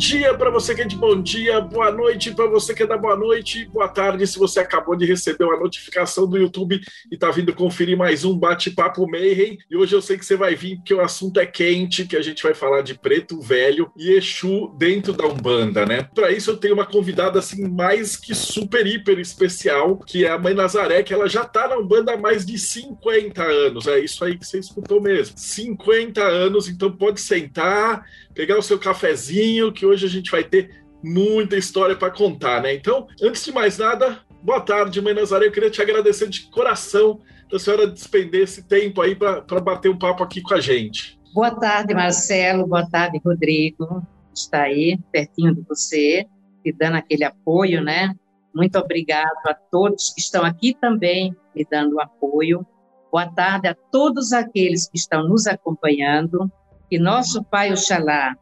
dia para você que é de bom dia, boa noite para você que é da boa noite, boa tarde se você acabou de receber uma notificação do YouTube e está vindo conferir mais um bate-papo Mayhem. E hoje eu sei que você vai vir porque o assunto é quente, que a gente vai falar de preto velho e Exu dentro da Umbanda, né? Para isso eu tenho uma convidada assim mais que super hiper especial, que é a Mãe Nazaré, que ela já está na Umbanda há mais de 50 anos. É isso aí que você escutou mesmo. 50 anos, então pode sentar, pegar o seu cafezinho, que hoje a gente vai ter muita história para contar, né? Então, antes de mais nada, boa tarde, Mãe Nazaré. Eu queria te agradecer de coração da senhora despender esse tempo aí para bater um papo aqui com a gente. Boa tarde, Marcelo. Boa tarde, Rodrigo. Está aí, pertinho de você, te dando aquele apoio, né? Muito obrigado a todos que estão aqui também me dando apoio. Boa tarde a todos aqueles que estão nos acompanhando. Que nosso Pai Oxalá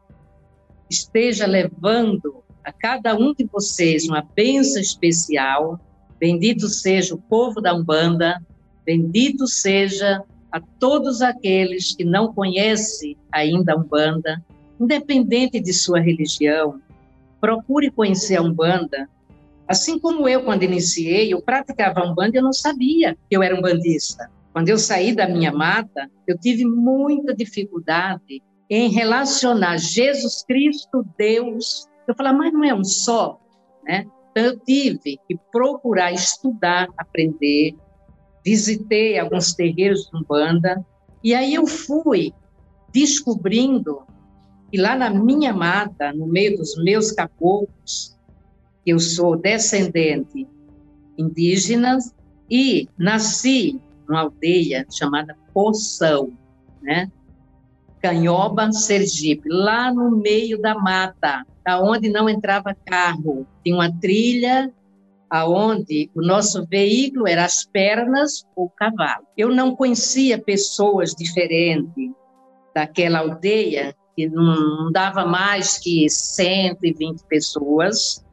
esteja levando a cada um de vocês uma bênção especial. Bendito seja o povo da Umbanda, bendito seja a todos aqueles que não conhecem ainda a Umbanda, independente de sua religião, procure conhecer a Umbanda. Assim como eu, quando iniciei, eu praticava Umbanda e eu não sabia que eu era um bandista. Quando eu saí da minha mata, eu tive muita dificuldade em relacionar Jesus Cristo, Deus. Eu falei, mas não é um só, né? Então eu tive que procurar estudar, aprender. Visitei alguns terreiros de Umbanda e aí eu fui descobrindo que lá na minha mata, no meio dos meus caboclos, eu sou descendente indígena e nasci numa aldeia chamada Poção, né? Canhoba, Sergipe, lá no meio da mata, aonde não entrava carro. Tinha uma trilha aonde o nosso veículo era as pernas ou cavalo. Eu não conhecia pessoas diferentes daquela aldeia, que não dava mais que 120 pessoas,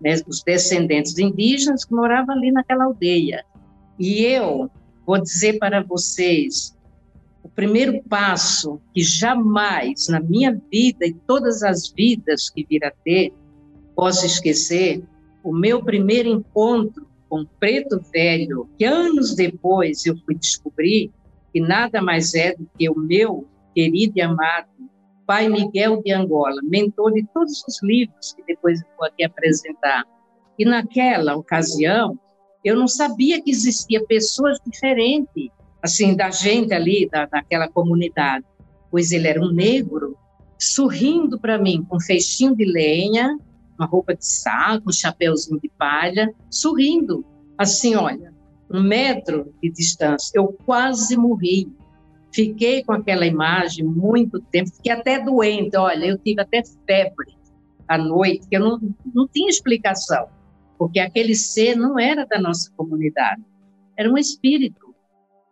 né, os descendentes indígenas que moravam ali naquela aldeia. E eu vou dizer para vocês o primeiro passo que jamais na minha vida e todas as vidas que vir a ter posso esquecer, o meu primeiro encontro com o preto velho, que anos depois eu fui descobrir que nada mais é do que o meu querido e amado pai Miguel de Angola, mentor de todos os livros que depois eu vou aqui apresentar. E naquela ocasião, eu não sabia que existia pessoas diferentes assim, da gente ali, da, daquela comunidade, pois ele era um negro, sorrindo para mim, com um feixinho de lenha, uma roupa de saco, um chapéuzinho de palha, sorrindo, assim, olha, um metro de distância. Eu quase morri. Fiquei com aquela imagem muito tempo, fiquei até doente, olha, eu tive até febre à noite, que eu não, não tinha explicação, porque aquele ser não era da nossa comunidade, era um espírito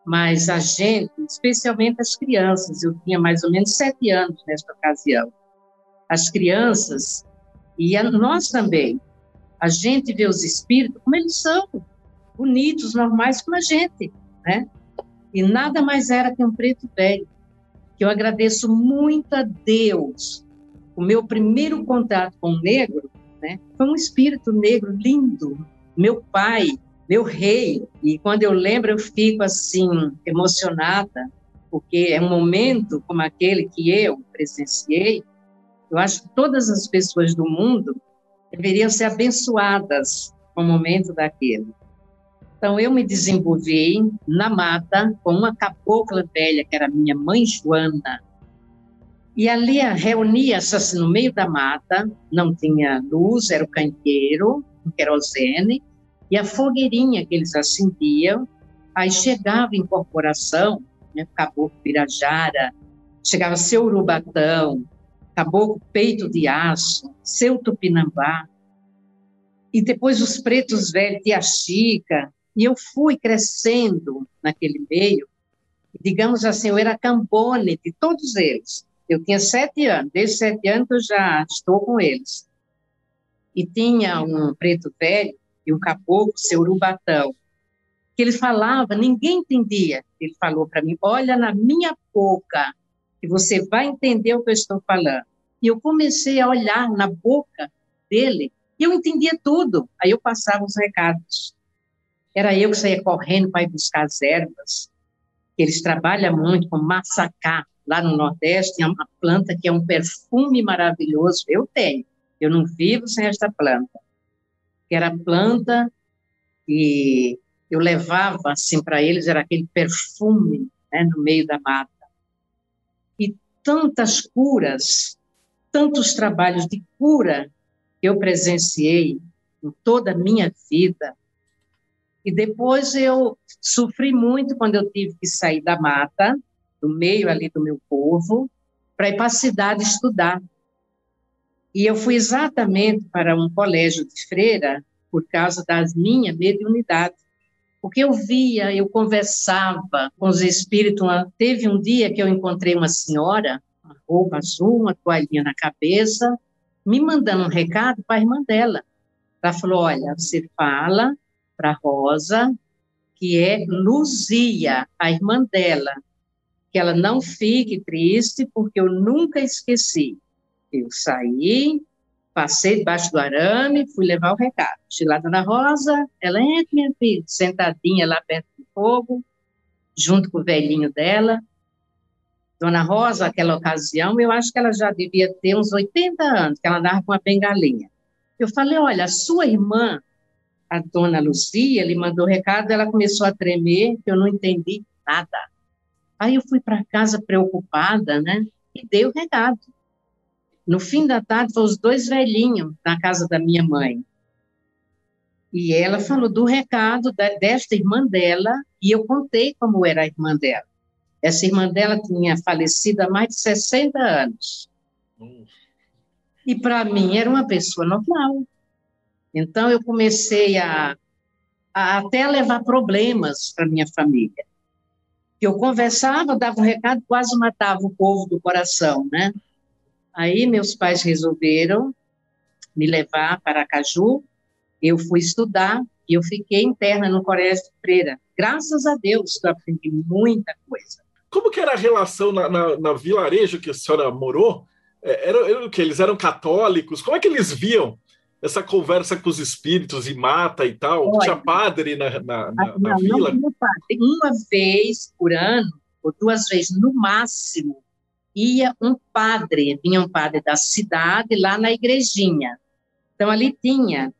mas a gente, especialmente as crianças, eu tinha mais ou menos sete anos nesta ocasião, as crianças, e a, nós também, a gente vê os espíritos como eles são, bonitos, normais como a gente, né? E nada mais era que um preto velho, que eu agradeço muito a Deus. O meu primeiro contato com o negro, né, foi um espírito negro lindo. Meu pai, meu rei. E quando eu lembro, eu fico assim, emocionada, porque é um momento como aquele que eu presenciei. Eu acho que todas as pessoas do mundo deveriam ser abençoadas com o momento daquele. Então, eu me desenvolvi na mata com uma cabocla velha, que era minha mãe Joana. E ali reunia-se no meio da mata, não tinha luz, era o canteiro, um querosene, e a fogueirinha que eles acendiam, aí chegava incorporação, né, Caboclo Pirajara, chegava seu Urubatão, Caboclo Peito de Aço, seu Tupinambá, e depois os pretos velhos, Tia Chica, E eu fui crescendo naquele meio, digamos assim, eu era cambone de todos eles. Eu tinha sete anos, desde sete anos eu já estou com eles. E tinha um preto velho e um caboclo, seu Urubatão, que ele falava, ninguém entendia. Ele falou para mim: Olha na minha boca, que você vai entender o que eu estou falando. E eu comecei a olhar na boca dele e eu entendia tudo. Aí eu passava os recados. Era eu que saía correndo para ir buscar as ervas. Eles trabalham muito com massacá. Lá no Nordeste tem uma planta que é um perfume maravilhoso. Eu tenho. Eu não vivo sem esta planta. Que era a planta que eu levava assim para eles, era aquele perfume né, no meio da mata. E tantas curas, tantos trabalhos de cura que eu presenciei em toda a minha vida. E depois eu sofri muito quando eu tive que sair da mata, do meio ali do meu povo, para ir para a cidade estudar. E eu fui exatamente para um colégio de freira por causa da minha mediunidade. Porque eu via, eu conversava com os espíritos. Teve um dia que eu encontrei uma senhora, uma roupa azul, uma toalhinha na cabeça, me mandando um recado para a irmã dela. Ela falou: Olha, você fala para Rosa que é Luzia, a irmã dela, que ela não fique triste, porque eu nunca esqueci. Eu saí, Passei debaixo do arame, fui levar o recado. Cheguei lá, Dona Rosa, ela entra, minha filha, sentadinha lá perto do fogo, junto com o velhinho dela. Dona Rosa, aquela ocasião, eu acho que ela já devia ter uns 80 anos, que ela andava com uma bengalinha. Eu falei, olha, a sua irmã, a dona Lucia, ele mandou recado, ela começou a tremer, que eu não entendi nada. Aí eu fui para casa preocupada, né, e dei o recado. No fim da tarde, foram os dois velhinhos na casa da minha mãe. E ela falou do recado da, desta irmã dela, e eu contei como era a irmã dela. Essa irmã dela tinha falecido há mais de 60 anos. E para mim era uma pessoa normal. Então eu comecei a, a até levar problemas para minha família. Eu conversava, dava um recado, quase matava o povo do coração, né? Aí meus pais resolveram me levar para Caju. Eu fui estudar e eu fiquei interna no Colégio de Freira. Graças a Deus eu aprendi muita coisa. Como que era a relação na, na, na vilarejo que a senhora morou? É, era, era o que? Eles eram católicos? Como é que eles viam essa conversa com os espíritos e mata e tal? Olha, tinha padre na, na, na, na vila? Não, uma vez por ano, ou duas vezes no máximo, ia um padre, vinha um padre da cidade lá na igrejinha. Então ali tinha,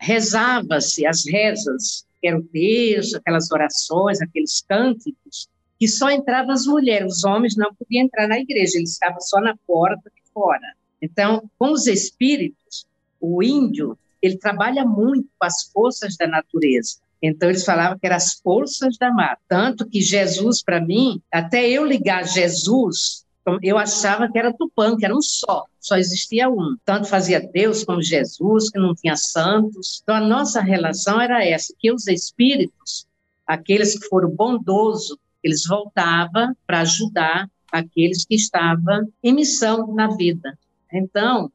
rezava-se as rezas, que era o texto, aquelas orações, aqueles cânticos, que só entravam as mulheres, os homens não podiam entrar na igreja, eles estavam só na porta de fora. Então, com os espíritos, o índio, ele trabalha muito com as forças da natureza. Então, eles falavam que eram as forças da mata. Tanto que Jesus, para mim, até eu ligar Jesus então, eu achava que era Tupã, que era um só, só existia um. Tanto fazia Deus como Jesus, que não tinha santos. Então, a nossa relação era essa, que os espíritos, aqueles que foram bondosos, eles voltavam para ajudar aqueles que estavam em missão na vida. Então,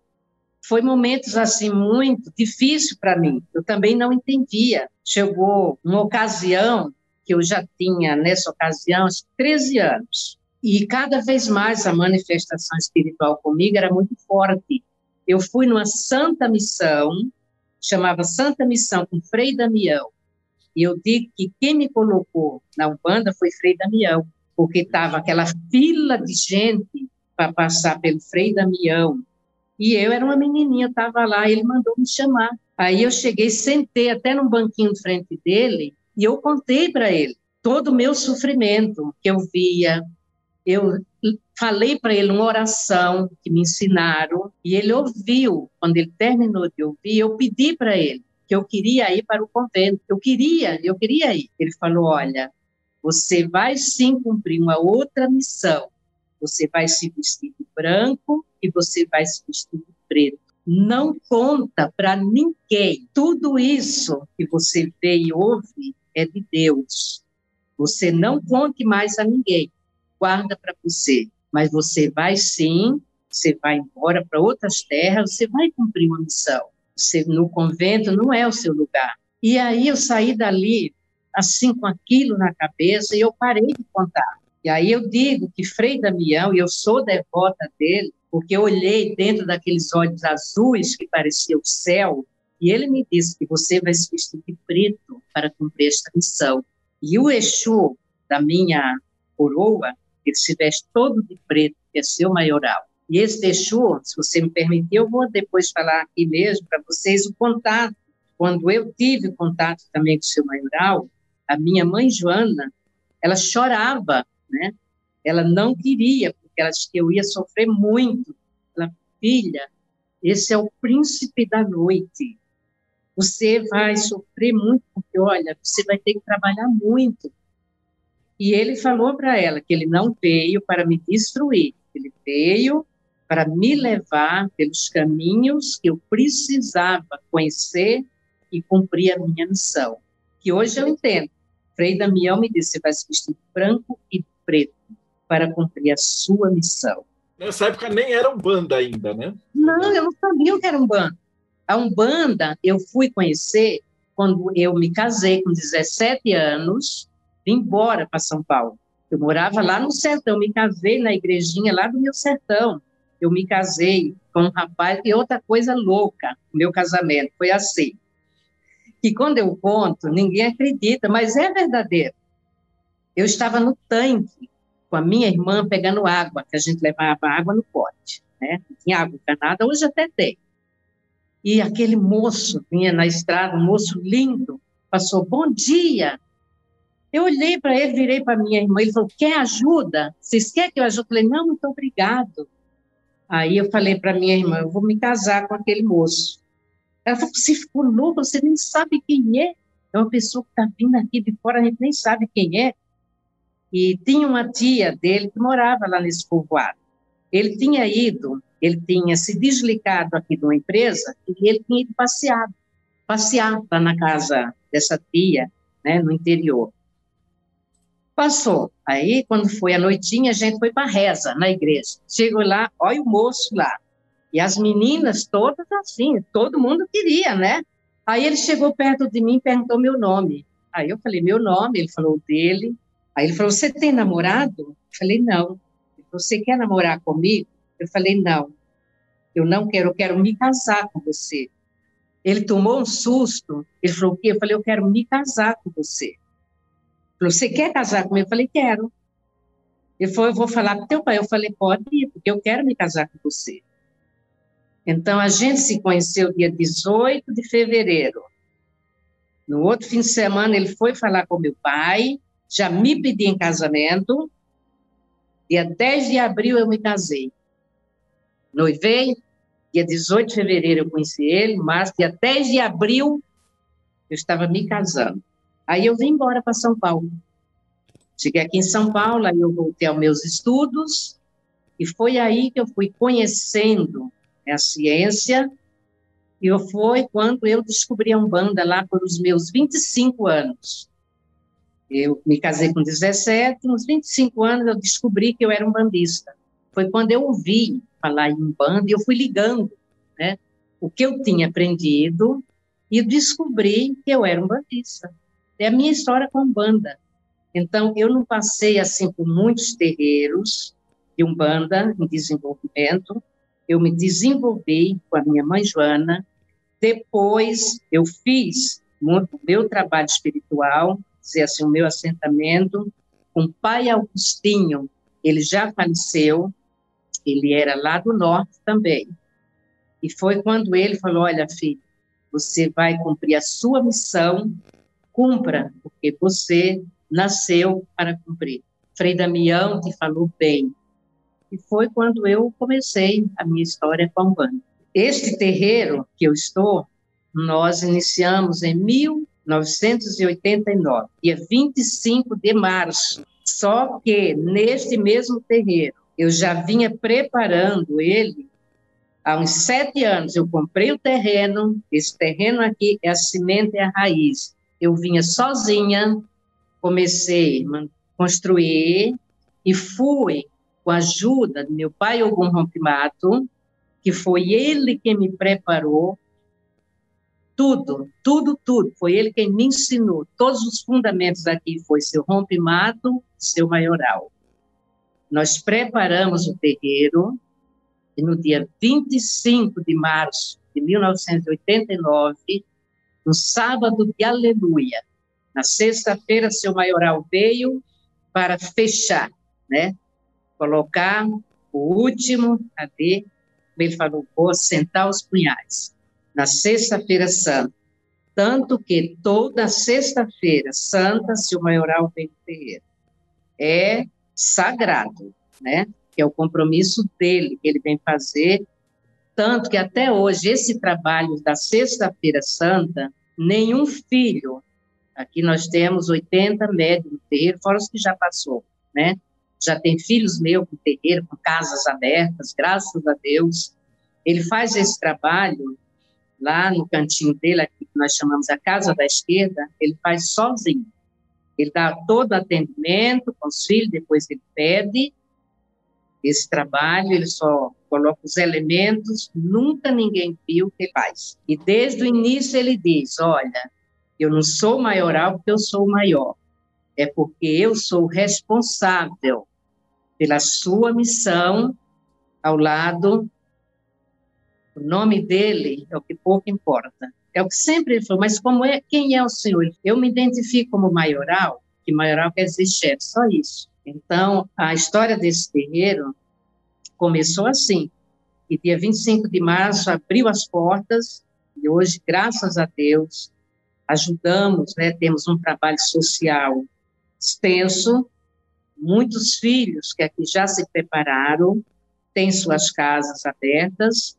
foi momentos assim muito difícil para mim. Eu também não entendia. Chegou uma ocasião que eu já tinha nessa ocasião 13 anos. E cada vez mais a manifestação espiritual comigo era muito forte. Eu fui numa santa missão, chamava Santa Missão com Frei Damião. E eu digo que quem me colocou na Umbanda foi Frei Damião, porque estava aquela fila de gente para passar pelo Frei Damião. E eu era uma menininha, estava lá, ele mandou me chamar. Aí eu cheguei, sentei até num banquinho de frente dele e eu contei para ele todo o meu sofrimento que eu via, eu falei para ele uma oração que me ensinaram e ele ouviu. Quando ele terminou de ouvir, eu pedi para ele que eu queria ir para o convento. Eu queria, eu queria ir. Ele falou: "Olha, você vai sim cumprir uma outra missão. Você vai se vestir de branco e você vai se vestir de preto. Não conta para ninguém. Tudo isso que você vê e ouve é de Deus. Você não conte mais a ninguém, guarda para você. Mas você vai sim, você vai embora para outras terras, você vai cumprir uma missão. Você, no convento não é o seu lugar. E aí eu saí dali, assim, com aquilo na cabeça, e eu parei de contar. E aí eu digo que Frei Damião, e eu sou devota dele, porque eu olhei dentro daqueles olhos azuis que parecia o céu, e ele me disse que você vai se vestir de preto para cumprir esta missão. E o Exu da minha coroa, ele se veste todo de preto, que é seu maioral. E esse Exu, se você me permitir, eu vou depois falar aqui mesmo para vocês o contato. Quando eu tive contato também com o seu maioral, a minha mãe Joana, ela chorava, né? Ela não queria, porque ela disse que eu ia sofrer muito. Ela, filha, esse é o príncipe da noite. Você vai sofrer muito, porque, olha, você vai ter que trabalhar muito. E ele falou para ela que ele não veio para me destruir, ele veio para me levar pelos caminhos que eu precisava conhecer e cumprir a minha missão. Que hoje eu entendo. Frei Damião me disse: você vai se vestir branco e preto para cumprir a sua missão. Nessa época nem era um banda ainda, né? Não, eu não sabia o que era um banda. A Umbanda eu fui conhecer quando eu me casei com 17 anos, vim embora para São Paulo. Eu morava lá no sertão, me casei na igrejinha lá do meu sertão. Eu me casei com um rapaz e outra coisa louca, meu casamento foi assim. Que quando eu conto, ninguém acredita, mas é verdadeiro. Eu estava no tanque com a minha irmã pegando água, que a gente levava água no pote, né? Tinha água encanada, hoje até tem. E aquele moço vinha na estrada, um moço lindo, passou, bom dia. Eu olhei para ele, virei para minha irmã, ele falou, quer ajuda? Vocês querem que eu ajude? Eu falei, não, muito obrigado. Aí eu falei para minha irmã, eu vou me casar com aquele moço. Ela falou, você ficou louco, você nem sabe quem é. É uma pessoa que está vindo aqui de fora, a gente nem sabe quem é. E tinha uma tia dele que morava lá nesse povoado. Ele tinha ido, ele tinha se desligado aqui de uma empresa e ele tinha ido passear, passear lá na casa dessa tia, né, no interior. Passou. Aí, quando foi a noitinha, a gente foi para reza na igreja. Chegou lá, olha o moço lá. E as meninas todas assim, todo mundo queria, né? Aí ele chegou perto de mim e perguntou meu nome. Aí eu falei, meu nome, ele falou dele. Aí ele falou, você tem namorado? Eu falei, não. Você quer namorar comigo? Eu falei, não. Eu não quero, eu quero me casar com você. Ele tomou um susto. Ele falou, o quê? Eu falei, eu quero me casar com você. Ele falou, você quer casar comigo? Eu falei, quero. Ele falou, eu vou falar com teu pai. Eu falei, pode ir, porque eu quero me casar com você. Então, a gente se conheceu dia 18 de fevereiro. No outro fim de semana, ele foi falar com meu pai, já me pediu em casamento, Dia 10 de abril eu me casei. Noivei, dia 18 de fevereiro eu conheci ele, mas dia 10 de abril eu estava me casando. Aí eu vim embora para São Paulo. Cheguei aqui em São Paulo, aí eu voltei aos meus estudos, e foi aí que eu fui conhecendo a ciência, e foi quando eu descobri a Umbanda lá por os meus 25 anos. Eu me casei com 17, uns 25 anos eu descobri que eu era um bandista. Foi quando eu ouvi falar em banda e eu fui ligando, né, o que eu tinha aprendido e descobri que eu era um bandista. É a minha história com banda. Então, eu não passei assim por muitos terreiros de umbanda em desenvolvimento. Eu me desenvolvi com a minha mãe Joana. Depois, eu fiz o meu trabalho espiritual dizer assim, o meu assentamento com o pai Augustinho. Ele já faleceu, ele era lá do norte também. E foi quando ele falou: Olha, filho, você vai cumprir a sua missão, cumpra, porque você nasceu para cumprir. Frei Damião te falou bem. E foi quando eu comecei a minha história com a Umbanda. Este terreiro que eu estou, nós iniciamos em mil 1989, dia 25 de março. Só que neste mesmo terreiro, eu já vinha preparando ele há uns sete anos. Eu comprei o terreno, esse terreno aqui é a semente, é a raiz. eu vinha sozinha, comecei a construir e fui com a ajuda do meu pai Ogum Rompimato, que foi ele quem me preparou tudo, tudo, tudo. Foi ele quem me ensinou. Todos os fundamentos aqui foi seu rompimato, seu maioral. Nós preparamos o terreiro e no dia 25 de março de 1989, no sábado de aleluia, na sexta-feira, seu maioral veio para fechar, né? Colocar o último, cadê? Ele falou, vou sentar os punhais na Sexta-feira Santa. Tanto que toda Sexta-feira Santa, se o maioral vem terreiro, é sagrado, né? Que é o compromisso dele, que ele vem fazer. Tanto que até hoje, esse trabalho da Sexta-feira Santa, nenhum filho, aqui nós temos 80 médios no terreiro, fora os que já passou, né? Já tem filhos meus com terreiro, com casas abertas, graças a Deus. Ele faz esse trabalho lá no cantinho dele, aqui que nós chamamos a Casa da Esquerda, ele faz sozinho. Ele dá todo atendimento com os filhos, depois ele pede esse trabalho, ele só coloca os elementos, nunca ninguém viu o que faz. E desde o início ele diz: Olha, eu não sou maioral porque eu sou maior, é porque eu sou responsável pela sua missão ao lado o nome dele é o que pouco importa. É o que sempre ele falou, mas como é, quem é o Senhor? Eu me identifico como maioral, que maioral quer dizer chefe, só isso. Então, a história desse terreiro começou assim. E dia 25 de março abriu as portas, e hoje, graças a Deus, ajudamos, né, temos um trabalho social extenso, muitos filhos que aqui já se prepararam, têm suas casas abertas,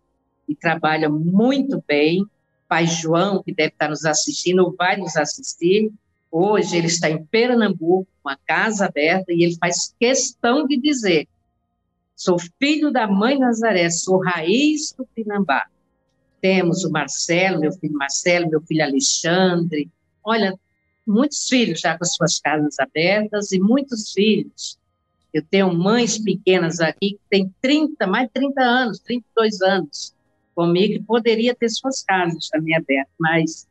e trabalha muito bem. Pai João, que deve estar nos assistindo, ou vai nos assistir, hoje ele está em Pernambuco, com a casa aberta, e ele faz questão de dizer: sou filho da mãe Nazaré, sou raiz do Pinambá. Temos o Marcelo, meu filho Marcelo, meu filho Alexandre. Olha, muitos filhos já com suas casas abertas e muitos filhos. Eu tenho mães pequenas aqui que têm 30, mais de 30 anos, 32 anos, comigo poderia ter suas casas também abertas, mas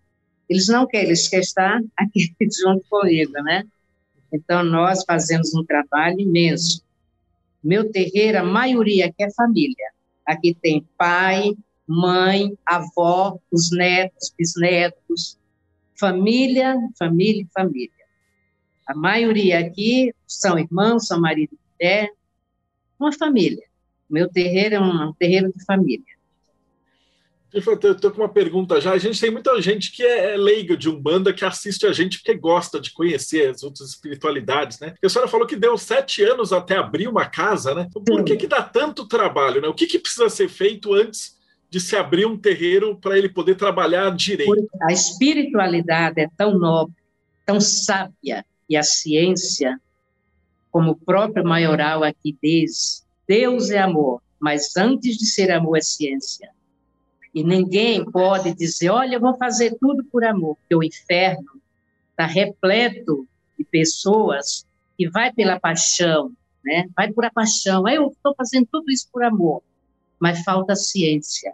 eles não querem, eles querem estar aqui junto comigo, né? Então, nós fazemos um trabalho imenso. Meu terreiro, a maioria aqui é família. Aqui tem pai, mãe, avó, os netos, bisnetos, família, família família. A maioria aqui são irmãos, são marido e mulher, uma família. Meu terreiro é um terreiro de família. Eu estou com uma pergunta já. A gente tem muita gente que é, é leiga de Umbanda que assiste a gente porque gosta de conhecer as outras espiritualidades, né? a senhora falou que deu sete anos até abrir uma casa, né? Então, por que, que dá tanto trabalho, né? O que, que precisa ser feito antes de se abrir um terreiro para ele poder trabalhar direito? A espiritualidade é tão nobre, tão sábia, e a ciência, como o próprio maioral aqui diz, Deus é amor, mas antes de ser amor é ciência. E ninguém pode dizer, olha, eu vou fazer tudo por amor, porque o inferno está repleto de pessoas que vai pela paixão, né? Vai por a paixão. Eu estou fazendo tudo isso por amor, mas falta ciência.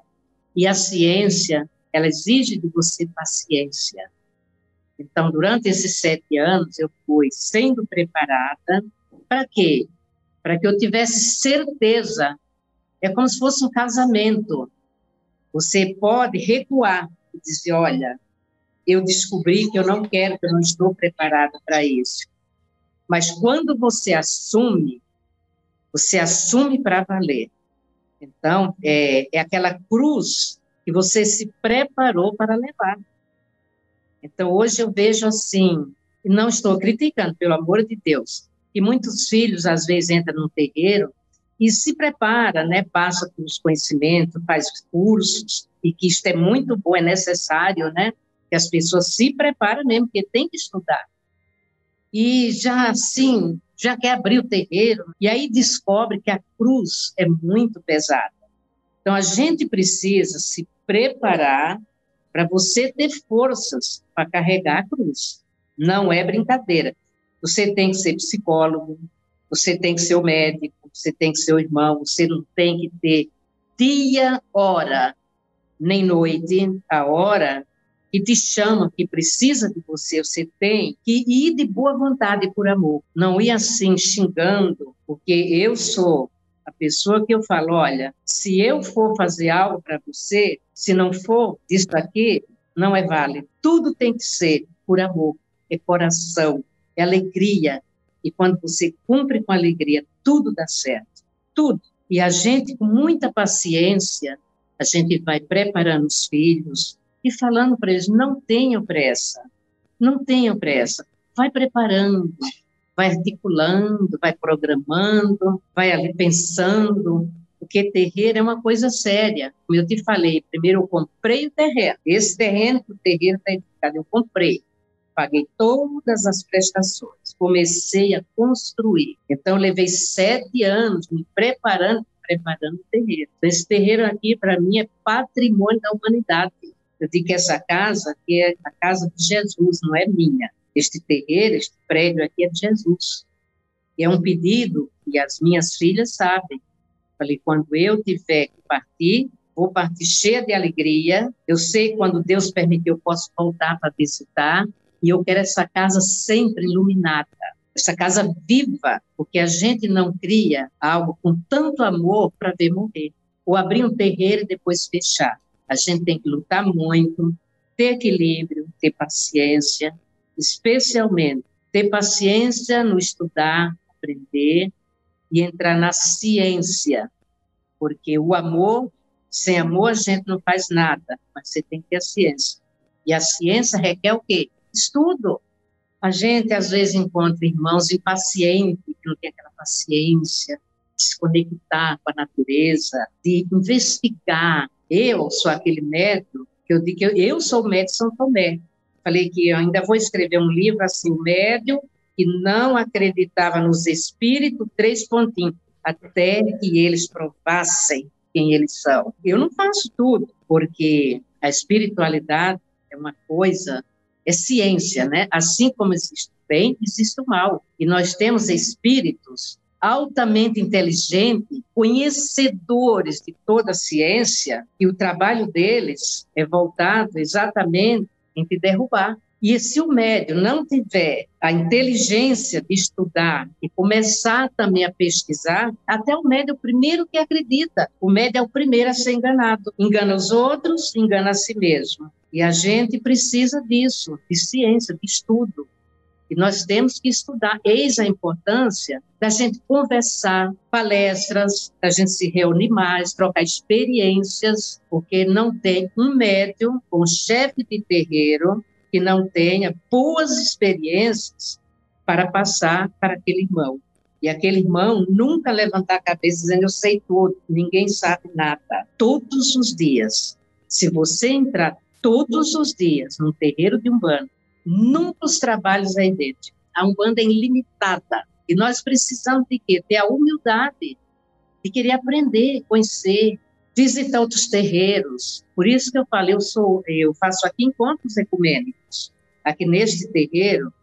E a ciência, ela exige de você paciência. Então, durante esses sete anos, eu fui sendo preparada para quê? Para que eu tivesse certeza. É como se fosse um casamento. Você pode recuar e dizer: olha, eu descobri que eu não quero, que eu não estou preparada para isso. Mas quando você assume, você assume para valer. Então, é, é aquela cruz que você se preparou para levar. Então, hoje eu vejo assim, e não estou criticando, pelo amor de Deus, que muitos filhos às vezes entram no terreiro e se prepara, né, passa pelos conhecimentos, faz cursos, e que isto é muito bom, é necessário, né, que as pessoas se preparem mesmo, porque tem que estudar. E já assim, já quer abrir o terreiro, e aí descobre que a cruz é muito pesada. Então, a gente precisa se preparar para você ter forças para carregar a cruz. Não é brincadeira. Você tem que ser psicólogo, você tem que ser o médico, você tem que ser o irmão, você não tem que ter dia, hora, nem noite, a hora que te chama, que precisa de você, você tem que ir de boa vontade por amor. Não ir assim xingando, porque eu sou a pessoa que eu falo, olha, se eu for fazer algo para você, se não for isso aqui, não é válido. Tudo tem que ser por amor, é coração, é alegria. E quando você cumpre com alegria, tudo dá certo. Tudo. E a gente, com muita paciência, a gente vai preparando os filhos, e falando para eles: não tenham pressa, não tenham pressa, vai preparando, vai articulando, vai programando, vai ali pensando, porque terreiro é uma coisa séria. Como eu te falei, primeiro eu comprei o terreno, esse terreno o terreiro está edificado, eu comprei, paguei todas as prestações, comecei a construir. Então, levei sete anos me preparando, preparando o terreiro. Esse terreiro aqui, para mim, é patrimônio da humanidade. Eu digo que essa casa aqui é a casa de Jesus, não é minha. Este terreiro, este prédio aqui é de Jesus. E é um pedido que as minhas filhas sabem. Falei, quando eu tiver que partir, vou partir cheia de alegria. Eu sei quando Deus permitir, eu posso voltar para visitar. E eu quero essa casa sempre iluminada, essa casa viva, porque a gente não cria algo com tanto amor para ver morrer. Ou abrir um terreiro e depois fechar. A gente tem que lutar muito, ter equilíbrio, ter paciência, especialmente ter paciência no estudar, aprender e entrar na ciência, porque o amor, sem amor a gente não faz nada, mas você tem que ter a ciência. E a ciência requer o quê? Estudo. A gente às vezes encontra irmãos impacientes, que não tem aquela paciência de se conectar com a natureza, de investigar, eu sou aquele médico que eu digo que eu, eu sou o médico São Tomé. Falei que eu ainda vou escrever um livro assim, o médium que não acreditava nos espíritos, três pontinhos, até que eles provassem quem eles são. Eu não faço tudo, porque a espiritualidade é uma coisa, é ciência, né? Assim como existe o bem, existe o mal. E nós temos espíritos altamente inteligentes, conhecedores de toda a ciência, e o trabalho deles é voltado exatamente em te derrubar. E se o médium não tiver a inteligência de estudar e começar também a pesquisar, até o médium é o primeiro que acredita. O médium é o primeiro a ser enganado. Engana os outros, engana a si mesmo. E a gente precisa disso, de ciência, de estudo. E nós temos que estudar. Eis a importância da gente conversar, palestras, da gente se reunir mais, trocar experiências, porque não tem um médium, um chefe de terreiro, que não tenha boas experiências para passar para aquele irmão. E aquele irmão nunca levantar a cabeça dizendo eu sei tudo, ninguém sabe nada. Todos os dias, se você entrar todos os dias num terreiro de Umbanda Nunca os trabalhos é idêntico. A Umbanda é ilimitada. E nós precisamos de quê? Ter a humildade de querer aprender, conhecer, visitar outros terreiros. Por isso que eu falei, eu sou, eu faço aqui encontros ecumênicos. Aqui neste terreiro,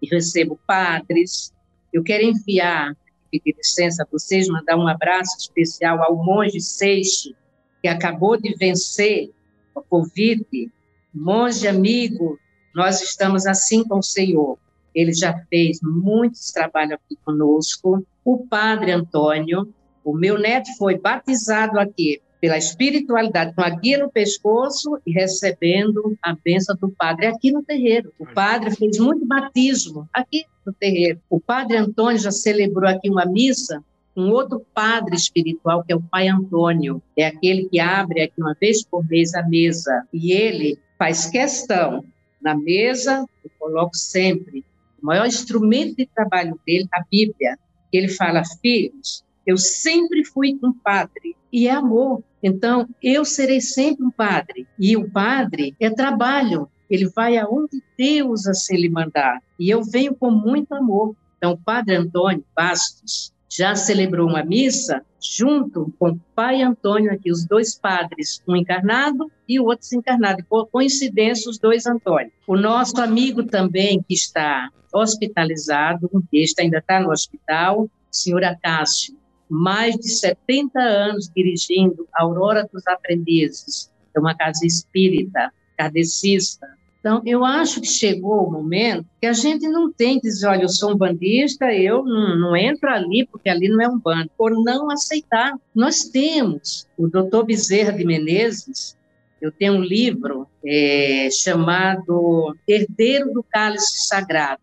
e recebo padres. Eu quero enviar, pedir licença a vocês, mandar um abraço especial ao monge Seixe, que acabou de vencer a Covid. Monge amigo, nós estamos assim com o Senhor. Ele já fez muitos trabalhos aqui conosco. O Padre Antônio, o meu neto foi batizado aqui pela espiritualidade, com a guia no pescoço e recebendo a bênção do padre aqui no terreiro. O padre fez muito batismo aqui no terreiro. O padre Antônio já celebrou aqui uma missa um outro padre espiritual, que é o Pai Antônio. É aquele que abre aqui uma vez por mês a mesa. E ele faz questão na mesa, eu coloco sempre o maior instrumento de trabalho dele, a Bíblia. Ele fala, filhos, eu sempre fui um padre e é amor. Então, eu serei sempre um padre. E o padre é trabalho. Ele vai aonde Deus assim lhe mandar. E eu venho com muito amor. Então, o padre Antônio Bastos, já celebrou uma missa junto com o pai Antônio aqui, os dois padres, um encarnado e o outro desencarnado. Por coincidência, os dois Antônio. O nosso amigo também, que está hospitalizado, este ainda está no hospital, o senhor Acácio, mais de 70 anos dirigindo a Aurora dos Aprendizes, é uma casa espírita, kardecista, então, eu acho que chegou o momento que a gente não tem que dizer, olha, eu sou um bandista, eu não, não entro ali porque ali não é um bando, por não aceitar. Nós temos o doutor Bezerra de Menezes, eu tenho um livro é, chamado Herdeiro do Cálice Sagrado,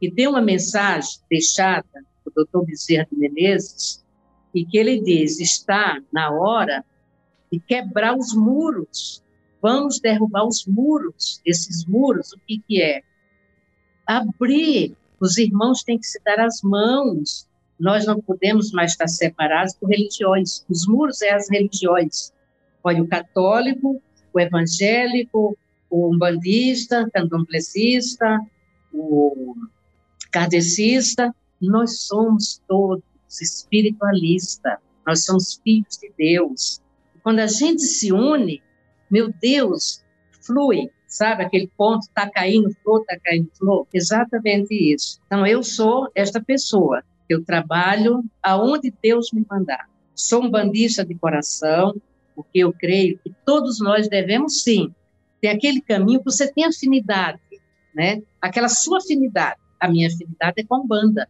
que tem uma mensagem deixada do doutor Bezerra de Menezes, e que ele diz, está na hora de quebrar os muros vamos derrubar os muros. Esses muros, o que, que é? Abrir. Os irmãos têm que se dar as mãos. Nós não podemos mais estar separados por religiões. Os muros é as religiões. Olha, o católico, o evangélico, o umbandista, o candomblessista, o kardecista, nós somos todos espiritualistas, nós somos filhos de Deus. Quando a gente se une, meu Deus, flui, sabe? Aquele ponto está caindo flor, está caindo flor. Exatamente isso. Então, eu sou esta pessoa. Eu trabalho aonde Deus me mandar. Sou um bandista de coração, porque eu creio que todos nós devemos, sim, ter aquele caminho que você tem afinidade, né? Aquela sua afinidade. A minha afinidade é com banda.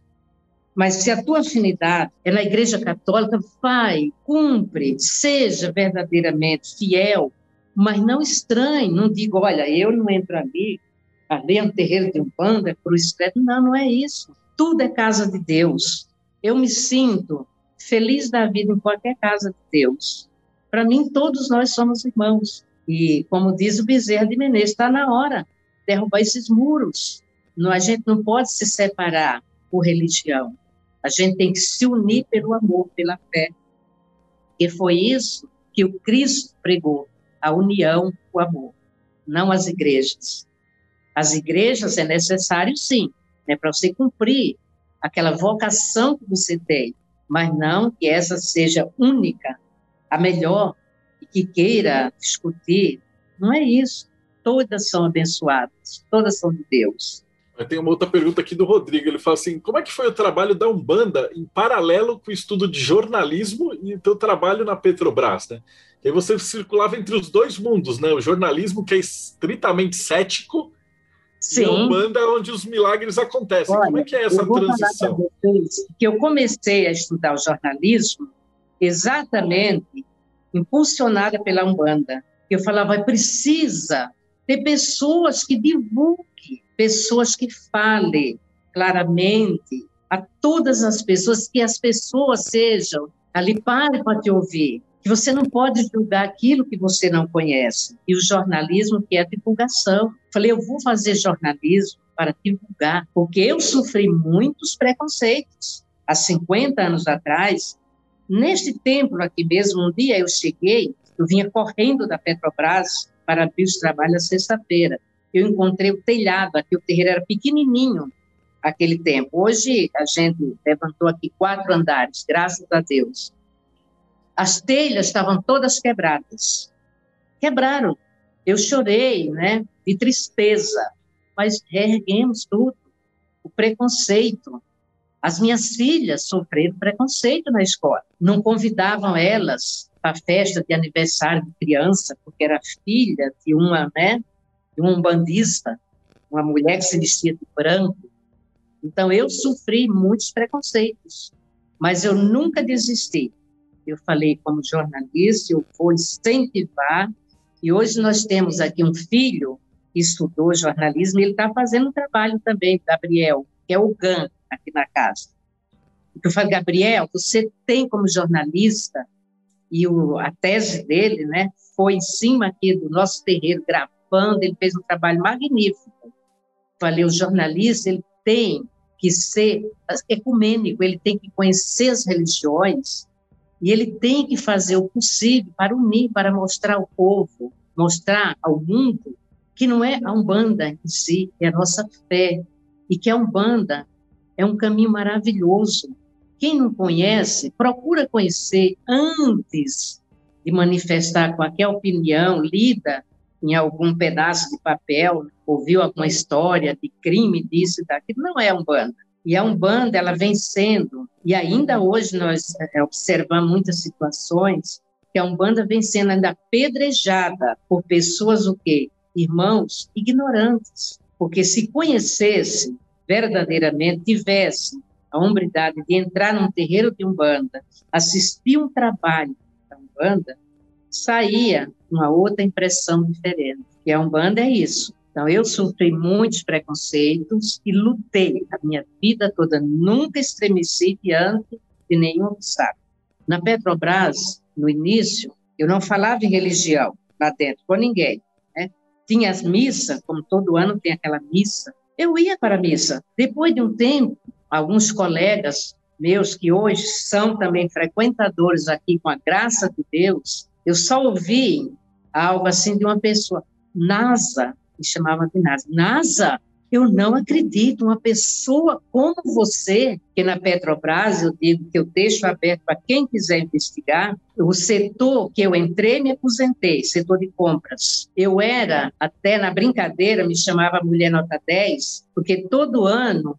Mas se a tua afinidade é na Igreja Católica, vai, cumpre, seja verdadeiramente fiel mas não estranhe, não diga, olha, eu não entro ali, ali é um terreiro de um panda, é cruz credo. Não, não é isso. Tudo é casa de Deus. Eu me sinto feliz da vida em qualquer casa de Deus. Para mim, todos nós somos irmãos. E, como diz o Bezerra de Menezes, está na hora de derrubar esses muros. A gente não pode se separar por religião. A gente tem que se unir pelo amor, pela fé. E foi isso que o Cristo pregou a união, o amor, não as igrejas. As igrejas é necessário, sim, né, para você cumprir aquela vocação que você tem, mas não que essa seja única, a melhor, e que queira discutir. Não é isso. Todas são abençoadas, todas são de Deus. Tem uma outra pergunta aqui do Rodrigo. Ele fala assim: como é que foi o trabalho da Umbanda em paralelo com o estudo de jornalismo e o teu trabalho na Petrobras, né? E aí você circulava entre os dois mundos, né? O jornalismo, que é estritamente cético, Sim. e a Umbanda, onde os milagres acontecem. Olha, Como é que é essa transição? que eu comecei a estudar o jornalismo exatamente impulsionada pela Umbanda. Eu falava, precisa ter pessoas que divulguem, pessoas que falem claramente a todas as pessoas, que as pessoas sejam ali para te ouvir que você não pode julgar aquilo que você não conhece. E o jornalismo que é divulgação. Falei, eu vou fazer jornalismo para divulgar, porque eu sofri muitos preconceitos. Há 50 anos atrás, neste templo aqui mesmo, um dia eu cheguei, eu vinha correndo da Petrobras para abrir os trabalhos sexta-feira. Eu encontrei o telhado, aqui o terreiro era pequenininho, aquele tempo. Hoje a gente levantou aqui quatro andares, graças a Deus. As telhas estavam todas quebradas. Quebraram. Eu chorei, né, de tristeza, mas reerguemos tudo. O preconceito. As minhas filhas sofreram preconceito na escola. Não convidavam elas para festa de aniversário de criança, porque era filha de uma, né, de um bandista, uma mulher que se vestia de branco. Então eu sofri muitos preconceitos, mas eu nunca desisti eu falei como jornalista, eu vou incentivar, e hoje nós temos aqui um filho que estudou jornalismo, e ele está fazendo um trabalho também, Gabriel, que é o GAN, aqui na casa. Eu falei, Gabriel, você tem como jornalista, e o, a tese dele, né, foi em cima aqui do nosso terreiro, gravando, ele fez um trabalho magnífico. Falei, o jornalista, ele tem que ser ecumênico, ele tem que conhecer as religiões, e ele tem que fazer o possível para unir, para mostrar ao povo, mostrar ao mundo que não é a Umbanda em si, é a nossa fé. E que a Umbanda é um caminho maravilhoso. Quem não conhece, procura conhecer antes de manifestar qualquer opinião lida em algum pedaço de papel, ouviu alguma história de crime, disso e daquilo. Não é Umbanda. E a Umbanda, ela vem sendo, e ainda hoje nós é, observamos muitas situações, que a Umbanda vem sendo ainda apedrejada por pessoas o quê? Irmãos ignorantes. Porque se conhecesse verdadeiramente, tivesse a hombridade de entrar num terreiro de Umbanda, assistir um trabalho da Umbanda, saía uma outra impressão diferente. E a Umbanda é isso. Então, eu sofri muitos preconceitos e lutei a minha vida toda, nunca estremeci diante de nenhum obstáculo. Na Petrobras, no início, eu não falava em religião lá dentro com ninguém. Né? Tinha as missas, como todo ano tem aquela missa. Eu ia para a missa. Depois de um tempo, alguns colegas meus que hoje são também frequentadores aqui com a graça de Deus, eu só ouvi algo assim de uma pessoa, NASA, me chamava de NASA. NASA, eu não acredito, uma pessoa como você, que na Petrobras eu digo que eu deixo aberto para quem quiser investigar, o setor que eu entrei, me aposentei, setor de compras. Eu era, até na brincadeira, me chamava Mulher Nota 10, porque todo ano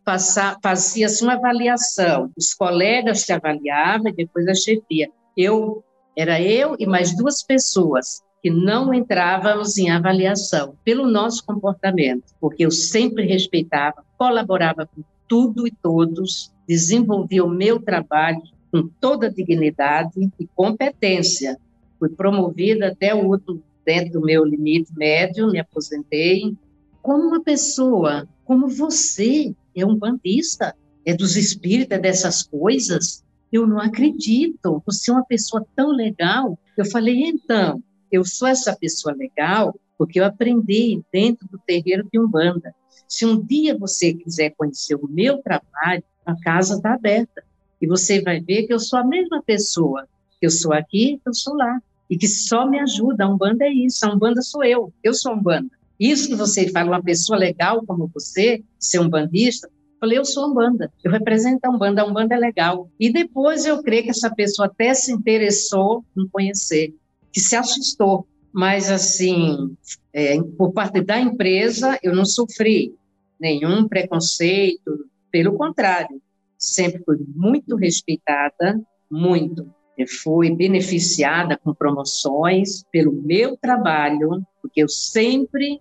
fazia-se uma avaliação. Os colegas te avaliavam e depois a chefia. Eu era eu e mais duas pessoas que não entrávamos em avaliação pelo nosso comportamento, porque eu sempre respeitava, colaborava com tudo e todos, desenvolvia o meu trabalho com toda dignidade e competência. Fui promovida até o último, dentro do meu limite médio, me aposentei. Como uma pessoa, como você, é um bandista, é dos espíritos, é dessas coisas, eu não acredito. Você é uma pessoa tão legal. Eu falei, então, eu sou essa pessoa legal porque eu aprendi dentro do terreiro de Umbanda. Se um dia você quiser conhecer o meu trabalho, a casa está aberta. E você vai ver que eu sou a mesma pessoa. Eu sou aqui, eu sou lá. E que só me ajuda. A Umbanda é isso. A Umbanda sou eu. Eu sou Umbanda. Isso que você fala, uma pessoa legal como você, ser um bandista, falei, eu sou Umbanda, eu represento a Umbanda, a Umbanda é legal. E depois eu creio que essa pessoa até se interessou em conhecer que se assustou. Mas, assim, é, por parte da empresa, eu não sofri nenhum preconceito, pelo contrário, sempre fui muito respeitada, muito. Eu fui beneficiada com promoções pelo meu trabalho, porque eu sempre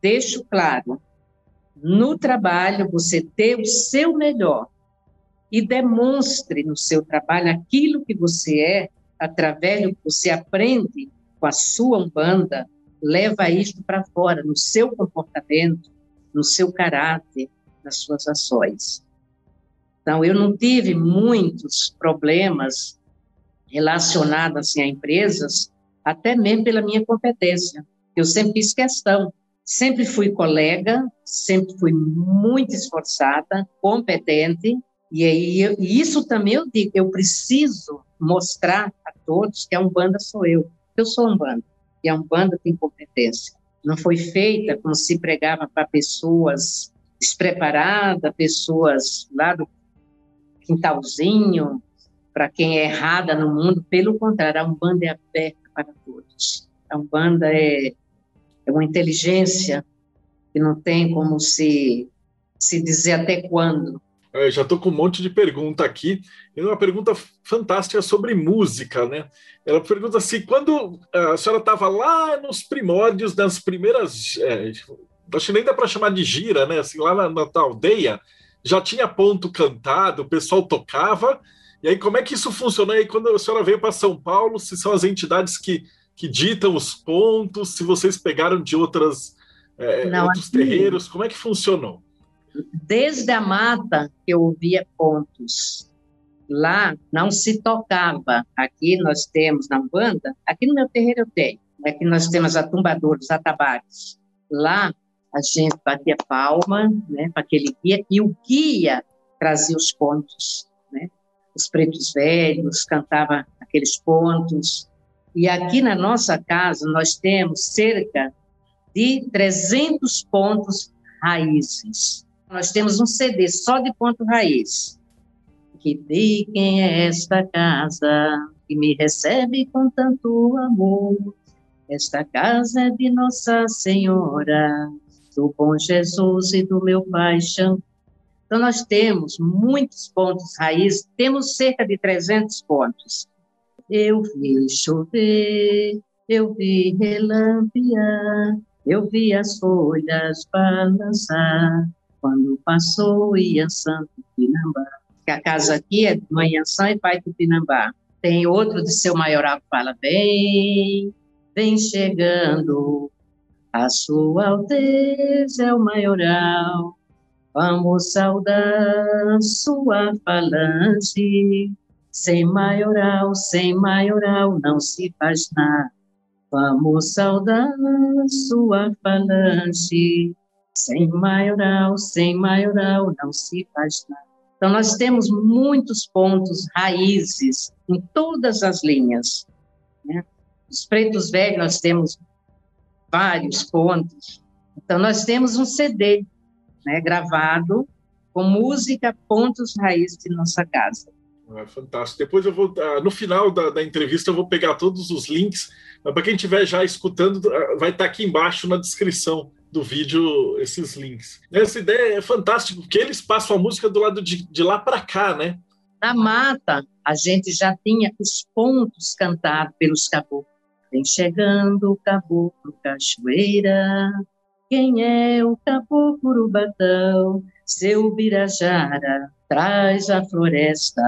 deixo claro: no trabalho você ter o seu melhor e demonstre no seu trabalho aquilo que você é através do que você aprende com a sua Umbanda, leva isto para fora, no seu comportamento, no seu caráter, nas suas ações. Então, eu não tive muitos problemas relacionados assim, a empresas, até mesmo pela minha competência. Eu sempre fiz questão, sempre fui colega, sempre fui muito esforçada, competente, e aí e isso também eu digo, eu preciso mostrar a todos que a Umbanda sou eu. Eu sou Umbanda, e a Umbanda tem competência. Não foi feita como se pregava para pessoas despreparadas, pessoas lá do quintalzinho, para quem é errada no mundo. Pelo contrário, a Umbanda é aberta para todos. A Umbanda é, é uma inteligência que não tem como se, se dizer até quando. Eu já estou com um monte de pergunta aqui. E uma pergunta fantástica sobre música, né? Ela pergunta assim: quando a senhora estava lá nos primórdios, nas primeiras. É, acho que nem dá para chamar de gira, né? Assim, lá na, na aldeia, já tinha ponto cantado, o pessoal tocava. E aí, como é que isso funcionou? E aí, quando a senhora veio para São Paulo, se são as entidades que, que ditam os pontos, se vocês pegaram de outras, é, Não, outros terreiros, como é que funcionou? Desde a mata que eu ouvia pontos. Lá não se tocava. Aqui nós temos na banda, aqui no meu terreiro eu tenho. Aqui nós temos atumbadores, atabaques. Lá a gente batia palma né, para aquele guia, e o guia trazia os pontos. Né? Os pretos velhos cantavam aqueles pontos. E aqui na nossa casa nós temos cerca de 300 pontos raízes. Nós temos um CD só de ponto raiz, que de quem é esta casa que me recebe com tanto amor. Esta casa é de Nossa Senhora, do bom Jesus e do meu paixão. Então, nós temos muitos pontos raízes, temos cerca de 300 pontos. Eu vi chover, eu vi relampear, eu vi as folhas balançar, quando passou Santo Pinambá. A casa aqui é Mãe Iansã e Pai Tupinambá. Tem outro de seu maioral que fala, vem, vem chegando, a sua alteza é o maioral, vamos saudar sua falange, sem maioral, sem maioral não se faz nada, vamos saudar sua falange, sem maioral, sem maioral não se faz nada. Então, nós temos muitos pontos raízes em todas as linhas. Né? Os pretos velhos, nós temos vários pontos. Então, nós temos um CD né, gravado com música Pontos Raízes de Nossa Casa. Ah, fantástico. Depois eu vou, ah, no final da, da, entrevista, eu vou pegar todos os links. Para quem estiver já escutando, ah, vai estar aqui embaixo na descrição do vídeo esses links. Essa ideia é fantástica, porque eles passam a música do lado de, de lá para cá, né? Na mata, a gente já tinha os pontos cantados pelos caboclos. Vem chegando o caboclo cachoeira, quem é o caboclo urubatão? Seu Birajara traz a floresta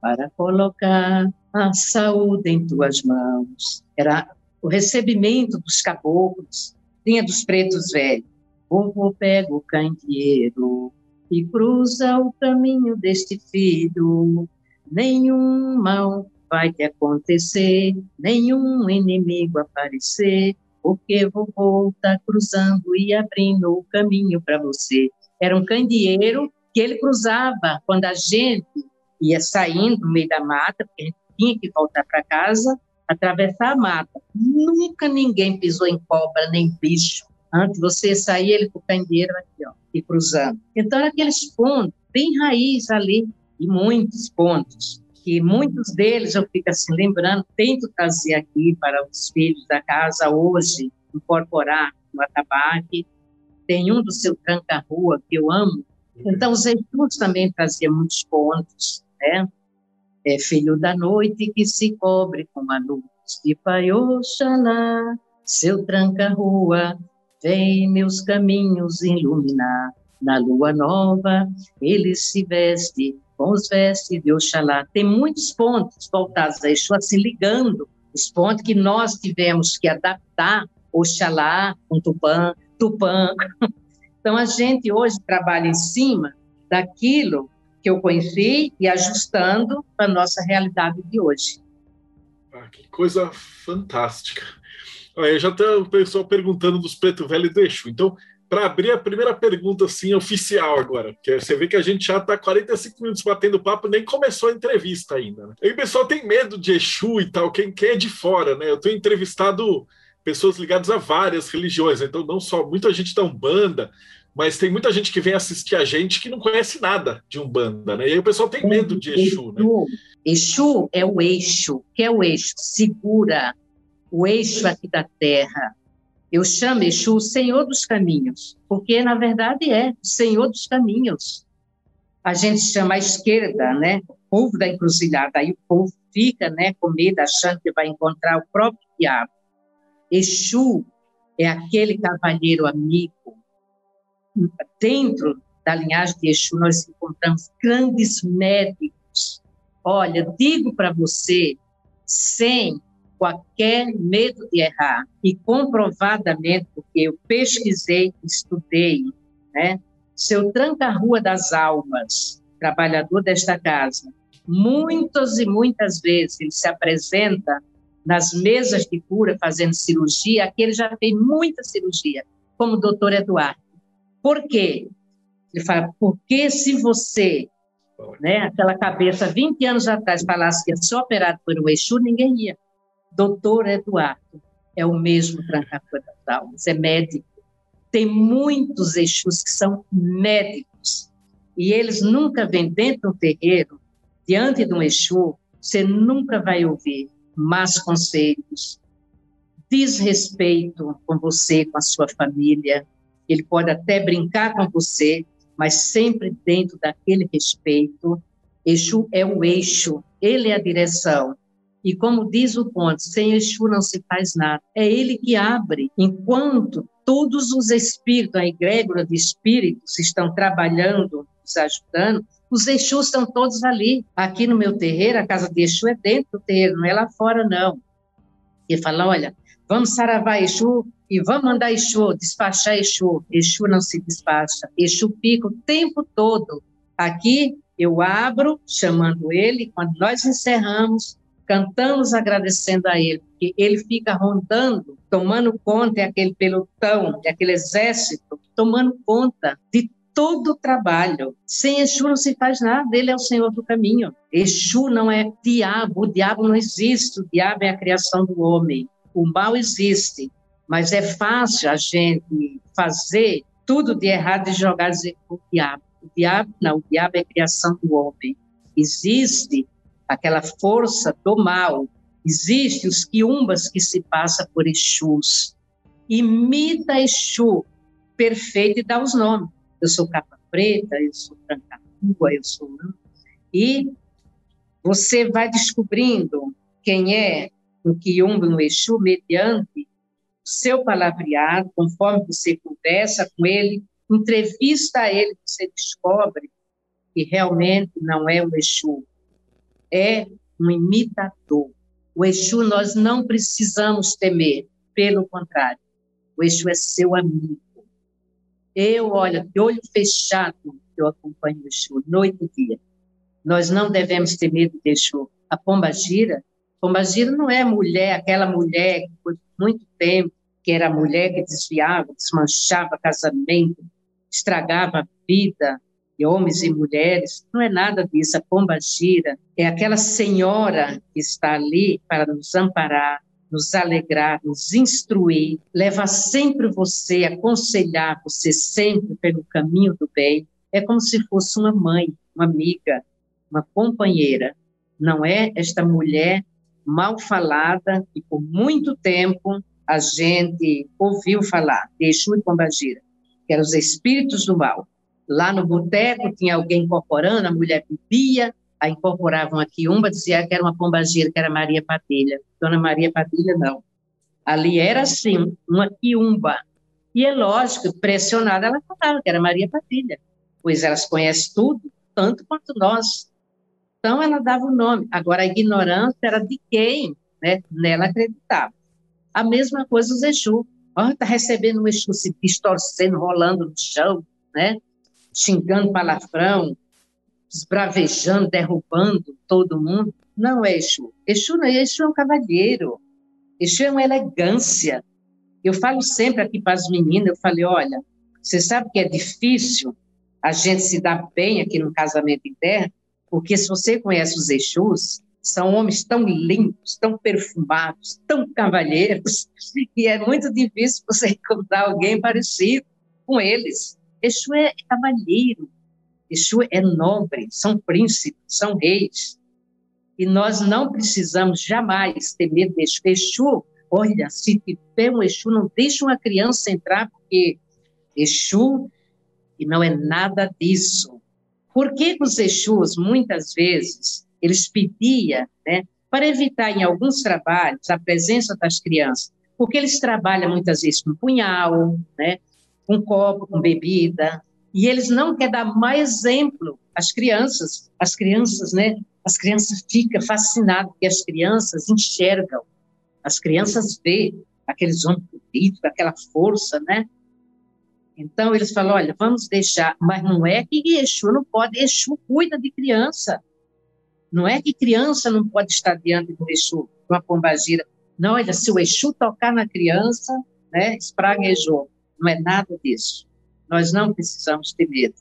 para colocar a saúde em tuas mãos. Era o recebimento dos caboclos Linha dos Pretos Velhos. Vovô pega o candeeiro e cruza o caminho deste filho. Nenhum mal vai te acontecer, nenhum inimigo aparecer, porque vovô está cruzando e abrindo o caminho para você. Era um candeeiro que ele cruzava quando a gente ia saindo no meio da mata, porque a gente tinha que voltar para casa, atravessar a mata. Nunca ninguém pisou em cobra nem bicho. Antes você sair, ele com o candeeiro aqui, ó, e cruzando. Então, aqueles pontos, bem raiz ali, e muitos pontos, que muitos deles eu fico assim lembrando, tento trazer aqui para os filhos da casa hoje, incorporar no atabaque. Tem um do seu tranca-rua que eu amo. Então, os estudos também traziam muitos pontos, né? É filho da noite que se cobre com a luz de Pai Oxalá, seu tranca-rua, vem meus caminhos iluminar. Na lua nova, ele se veste com os vestes de Oxalá. Tem muitos pontos voltados a Exu, assim, ligando os pontos que nós tivemos que adaptar Oxalá com Tupã, Tupã. Então, a gente hoje trabalha em cima daquilo que eu conheci e ajustando para a nossa realidade de hoje. Ah, que coisa fantástica. Aí já tem o pessoal perguntando dos Preto Velho e do Exu. Então, para abrir a primeira pergunta assim oficial agora, que você vê que a gente já está 45 minutos batendo papo, nem começou a entrevista ainda. Né? Aí o pessoal tem medo de Exu e tal, quem, quem é de fora, né? Eu tenho entrevistado pessoas ligadas a várias religiões, então não só muita gente da Umbanda, mas tem muita gente que vem assistir a gente que não conhece nada de Umbanda, né? E aí o pessoal tem medo de Exu, né? Exu é o eixo, que é o eixo, segura o eixo aqui da terra. Eu chamo Exu o Senhor dos Caminhos, porque na verdade é o Senhor dos Caminhos. A gente chama a esquerda, né? O povo da encruzilhada, aí o povo fica, né, com medo, achando que vai encontrar o próprio diabo. Exu é aquele cavalheiro amigo dentro da linhagem de Exu, nós encontramos grandes médicos. Olha, digo para você, sem qualquer medo de errar, e comprovadamente, porque eu pesquisei, estudei, né? Seu tranca-rua das almas, trabalhador desta casa, muitas e muitas vezes ele se apresenta nas mesas de cura fazendo cirurgia, aquele já fez muita cirurgia, como o doutor Eduardo. Por quê? Ele fala, porque se você, né, aquela cabeça 20 anos atrás falasse que ia ser operado por um Exu, ninguém ia. Doutor Eduardo é o mesmo tranca-rua das almas, é médico. Tem muitos Exus que são médicos e eles nunca vêm dentro do terreiro diante de um Exu, você nunca vai ouvir más conselhos, desrespeito com você, com a sua família. Ele pode até brincar com você, mas sempre dentro daquele respeito. Exu é o eixo, ele é a direção. E como diz o ponto, sem Exu não se faz nada. É ele que abre. Enquanto todos os espíritos, a egrégora de espíritos estão trabalhando, nos ajudando, os Exus estão todos ali. Aqui no meu terreiro, a casa de Exu é dentro do terreiro, não é lá fora, não. E fala, olha, vamos saravar Exu e vamos mandar Exu, despachar Exu. Exu não se despacha. Exu fica o tempo todo. Aqui eu abro, chamando ele, quando nós encerramos, cantamos agradecendo a ele, porque ele fica rondando, tomando conta, é aquele pelotão, é aquele exército, tomando conta de todo o trabalho. Sem Exu não se faz nada, ele é o Senhor do caminho. Exu não é diabo, o diabo não existe, o diabo é a criação do homem. O mal existe, mas é fácil a gente fazer tudo de errado e jogar o diabo. O diabo não, o diabo é criação do homem. Existe aquela força do mal. Existe os quiumbas que se passa por Exus. Imita Exu perfeito e dá os nomes. Eu sou capa preta, eu sou trancatua, eu sou... E você vai descobrindo quem é um quiumba, um Exu, mediante o seu palavreado, conforme você conversa com ele, entrevista ele, você descobre que realmente não é o Exu, é um imitador. O Exu nós não precisamos temer, pelo contrário, o Exu é seu amigo. Eu, olha, de olho fechado, eu acompanho o Exu, noite e dia. Nós não devemos ter medo de Exu. A Pomba Gira, Pomba Gira não é mulher, aquela mulher que por muito tempo, que era a mulher que desviava, desmanchava casamento, estragava a vida, de homens e mulheres, não é nada disso. A pomba gira é aquela senhora que está ali para nos amparar, nos alegrar, nos instruir, leva sempre você, aconselhar você sempre pelo caminho do bem. É como se fosse uma mãe, uma amiga, uma companheira. Não é esta mulher mal falada que por muito tempo a gente ouviu falar de Exu e Pombagira, que eram os espíritos do mal. Lá no boteco tinha alguém incorporando, a mulher bebia, a incorporavam a quiumba, dizia que era uma pombagira, que era Maria Padilha. Dona Maria Padilha, não. Ali era, assim, uma quiumba. E é lógico, pressionada, ela falava que era Maria Padilha, pois elas conhecem tudo, tanto quanto nós. Então, ela dava o nome. Agora, a ignorância era de quem né, nela acreditava. A mesma coisa os Exu. Está recebendo um Exu se distorcendo, rolando no chão, né? xingando palavrão, esbravejando, derrubando todo mundo. Não é Exu. Exu não é Exu é um cavalheiro. Exu é uma elegância. Eu falo sempre aqui para as meninas, eu falei, olha, você sabe que é difícil a gente se dar bem aqui no casamento interno, porque se você conhece os Exus, são homens tão limpos, tão perfumados, tão cavalheiros, que é muito difícil você encontrar alguém parecido com eles. Exu é cavalheiro, Exu é nobre, são príncipes, são reis. E nós não precisamos jamais ter medo de Exu. Exu, olha, se tiver um Exu, não deixe uma criança entrar, porque Exu e não é nada disso. Por que os Exus, muitas vezes, eles pediam, né, para evitar em alguns trabalhos a presença das crianças, porque eles trabalham muitas vezes com punhal, né, um copo com bebida, e eles não querem dar mais exemplo às crianças. As crianças, né? As crianças ficam fascinadas, porque as crianças enxergam, as crianças veem aqueles homens bonitos, aquela força, né? Então, eles falam, olha, vamos deixar, mas não é que Exu não pode, Exu cuida de criança. Não é que criança não pode estar diante do Exu, de uma pombagira. Não, olha, se o Exu tocar na criança, né, espraguejou. Não é nada disso. Nós não precisamos ter medo.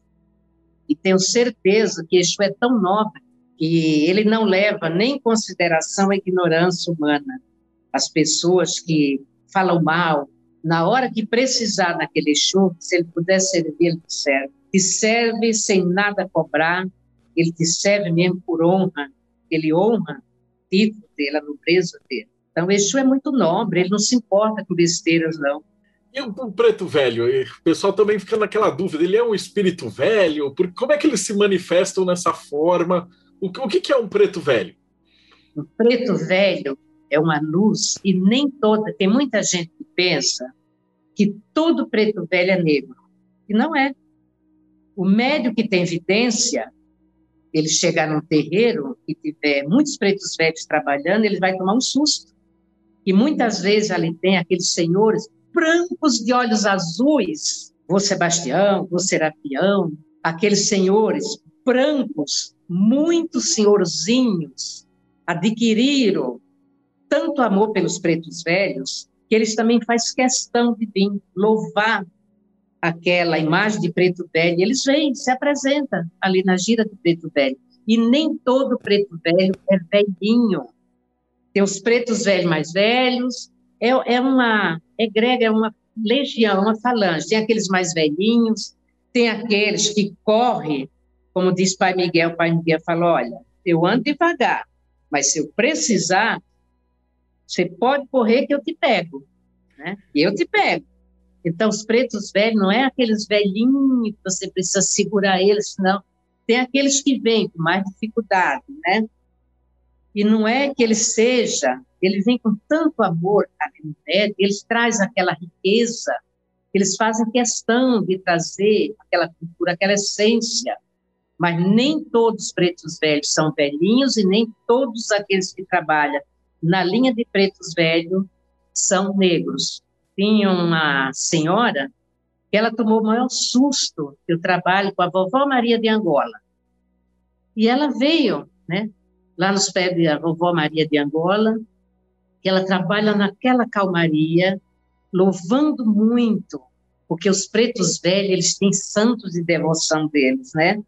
E tenho certeza que Exu é tão nobre que ele não leva nem em consideração a ignorância humana. As pessoas que falam mal, na hora que precisar naquele Exu, se ele puder servir, ele serve. E serve sem nada cobrar, ele te serve mesmo por honra, ele honra o título dele, a nobreza dele. Então, Exu é muito nobre, ele não se importa com besteiras, não. E o preto velho? O pessoal também fica naquela dúvida: ele é um espírito velho? como é que eles se manifestam nessa forma? O, o que, que é um preto velho? O preto velho é uma luz e nem toda. Tem muita gente que pensa que todo preto velho é negro. E não é. O médio que tem evidência, ele chegar num terreiro e tiver muitos pretos velhos trabalhando, ele vai tomar um susto. E muitas vezes ali tem aqueles senhores brancos de olhos azuis, vô Sebastião, vô Serapião, aqueles senhores brancos, muitos senhorzinhos, adquiriram tanto amor pelos pretos velhos que eles também faz questão de vir louvar aquela imagem de preto velho. Eles vêm, se apresentam ali na gira do preto velho. E nem todo preto velho é velhinho. Tem os pretos velhos mais velhos, é, é uma egrega, é uma legião, uma falange. Tem aqueles mais velhinhos, tem aqueles que correm, como diz Pai Miguel, Pai Miguel falou, olha, eu ando devagar, mas se eu precisar, você pode correr que eu te pego, né? Eu te pego. Então, os pretos velhos não é aqueles velhinhos que você precisa segurar eles, não. Tem aqueles que vêm com mais dificuldade, né? E não é que ele seja, ele vem com tanto amor no pé, eles trazem aquela riqueza, eles fazem questão de trazer aquela cultura, aquela essência. Mas nem todos os pretos velhos são velhinhos e nem todos aqueles que trabalham na linha de pretos velhos são negros. Tinha uma senhora que ela tomou o maior susto. Eu trabalho com a vovó Maria de Angola. E ela veio, né, lá nos pés da vovó Maria de Angola, que ela trabalha naquela calmaria, louvando muito, porque os pretos velhos, eles têm santos de devoção deles, né?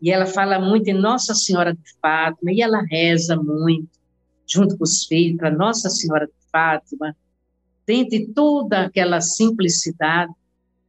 E ela fala muito em Nossa Senhora de Fátima, e ela reza muito, junto com os filhos, para Nossa Senhora de Fátima, de toda aquela simplicidade.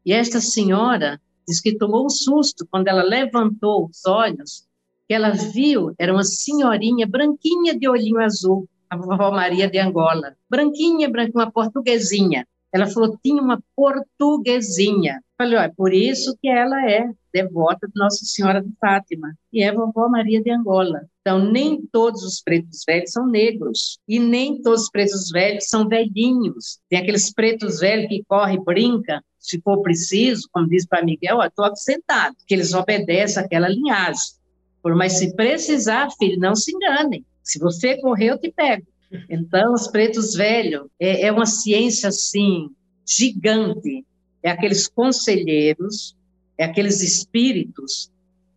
E esta senhora diz que tomou um susto quando ela levantou os olhos que ela viu era uma senhorinha branquinha de olhinho azul, a vovó Maria de Angola. Branquinha, branquinha, uma portuguesinha. Ela falou, tinha uma portuguesinha. Falei, olha, por isso que ela é devota de Nossa Senhora de Fátima, e é vovó Maria de Angola. Então, nem todos os pretos velhos são negros, e nem todos os pretos velhos são velhinhos. Tem aqueles pretos velhos que correm e brincam, se for preciso, como diz para Miguel, estou sentado, que eles obedecem àquela linhagem. Por mas se precisar, filho, não se engane. Se você correr, eu te pego. Então, os pretos velhos é, é uma ciência assim gigante. É aqueles conselheiros, é aqueles espíritos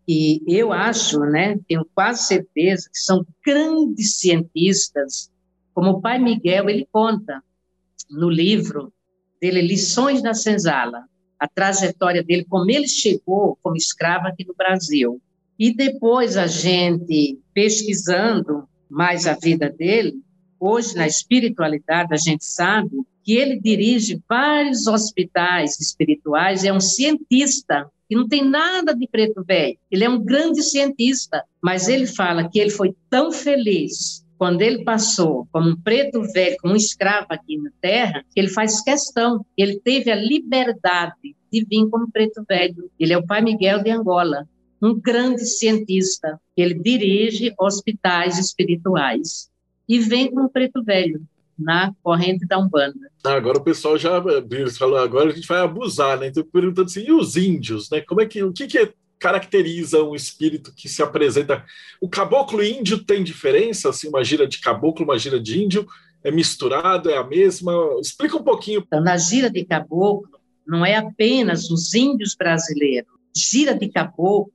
que eu acho, né, tenho quase certeza que são grandes cientistas, como o pai Miguel ele conta no livro dele Lições da Senzala, a trajetória dele, como ele chegou como escravo aqui no Brasil. E depois a gente pesquisando mais a vida dele, hoje na espiritualidade a gente sabe que ele dirige vários hospitais espirituais, é um cientista que não tem nada de preto velho. Ele é um grande cientista, mas ele fala que ele foi tão feliz quando ele passou como um preto velho, como um escravo aqui na Terra, que ele faz questão, ele teve a liberdade de vir como preto velho. Ele é o pai Miguel de Angola um grande cientista. Ele dirige hospitais espirituais e vem com o preto velho na corrente da Umbanda. Ah, agora o pessoal já falou, agora a gente vai abusar, né? Então perguntando assim, e os índios, né? Como é que o que, que caracteriza um espírito que se apresenta? O caboclo índio tem diferença, assim, uma gira de caboclo, uma gira de índio, é misturado, é a mesma? Explica um pouquinho. Então, na gira de caboclo não é apenas os índios brasileiros. Gira de caboclo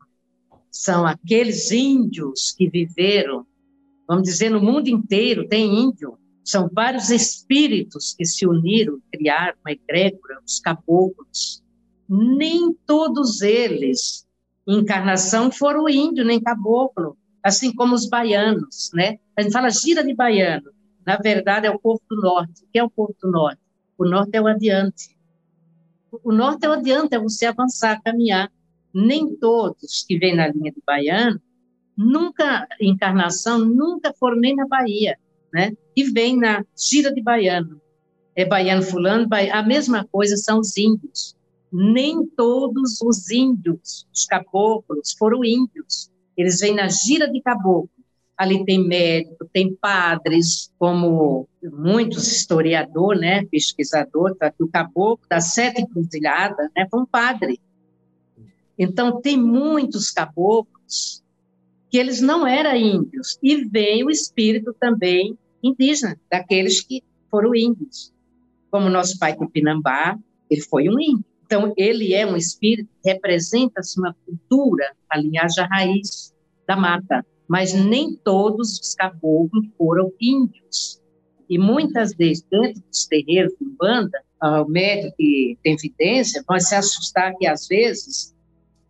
são aqueles índios que viveram, vamos dizer, no mundo inteiro tem índio. São vários espíritos que se uniram, criaram uma egrégora, os caboclos. Nem todos eles, em encarnação, foram índio nem caboclo, assim como os baianos, né? A gente fala gira de baiano. Na verdade, é o povo do norte. O que é o povo do norte? O norte é o adiante. O norte é o adiante, é você avançar, caminhar nem todos que vêm na linha de baiano nunca, encarnação, nunca foram nem na Bahia, né? E vem na gira de baiano. É baiano fulano, baiano, a mesma coisa são os índios. Nem todos os índios, os caboclos, foram índios. Eles vêm na gira de caboclo. Ali tem médico, tem padres, como muitos historiadores, né, pesquisador, tá, o caboclo das sete encruzilhadas, né, foi um padre. Então, tem muitos caboclos que eles não eram índios, e vem o espírito também indígena, daqueles que foram índios. Como nosso pai Tupinambá, ele foi um índio. Então, ele é um espírito que representa uma cultura, a linhagem raiz da mata mas nem todos os caboclos foram índios. E muitas vezes, dentro dos terreiros de Umbanda, o médico que tem evidência vai se assustar que, às vezes,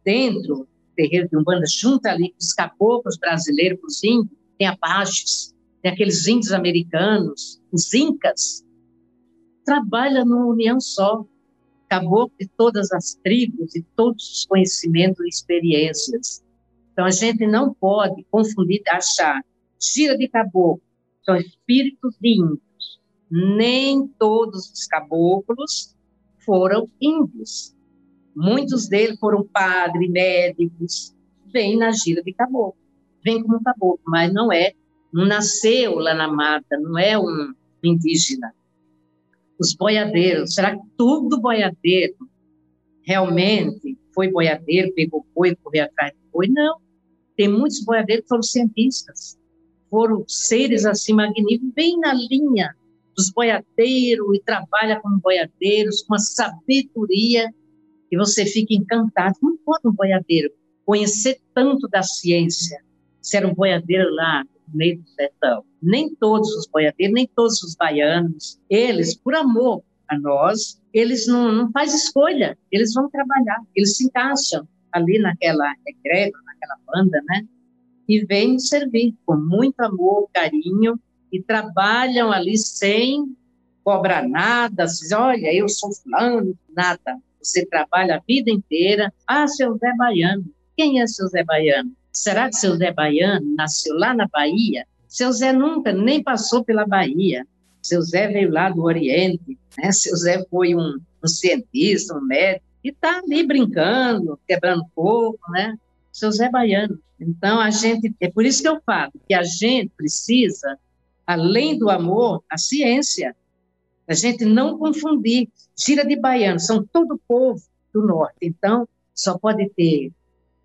dentro terreiro de Umbanda, junto ali os caboclos brasileiros, os índios, tem apaches, tem aqueles índios americanos, os incas, trabalha numa união só, caboclo de todas as tribos e todos os conhecimentos e experiências. Então, a gente não pode confundir, achar tira de caboclo são espíritos de índios. Nem todos os caboclos foram índios. Muitos deles foram padres, médicos, vêm na gira de caboclo. Vem como caboclo, mas não é, não nasceu lá na mata, não é um indígena. Os boiadeiros, será que tudo boiadeiro realmente foi boiadeiro, pegou boi, correu atrás do boi? Não. Tem muitos boiadeiros que foram cientistas, foram seres assim magníficos, bem na linha dos boiadeiros, e trabalha com boiadeiros, com uma sabedoria, e você fica encantado. Como pode um boiadeiro conhecer tanto da ciência, ser um boiadeiro lá no meio do sertão? Nem todos os boiadeiros, nem todos os baianos, eles, por amor a nós, eles não, não fazem escolha, eles vão trabalhar, eles se encaixam ali naquela egrégora, naquela banda, né? E vêm servir com muito amor, carinho, e trabalham ali sem cobrar nada, assim, olha, eu sou fulano, nada. Você trabalha a vida inteira. Ah, seu Zé Baiano. Quem é seu Zé Baiano? Será que seu Zé Baiano nasceu lá na Bahia? Seu Zé nunca nem passou pela Bahia. Seu Zé veio lá do Oriente, né? Seu Zé foi um, um cientista, um médico, e está ali brincando, quebrando fogo, né? Seu Zé Baiano. Então, a gente, é por isso que eu falo, que a gente precisa, além do amor, a ciência. A gente não confundir. Gira de baiano, são todo o povo do norte. Então, só pode ter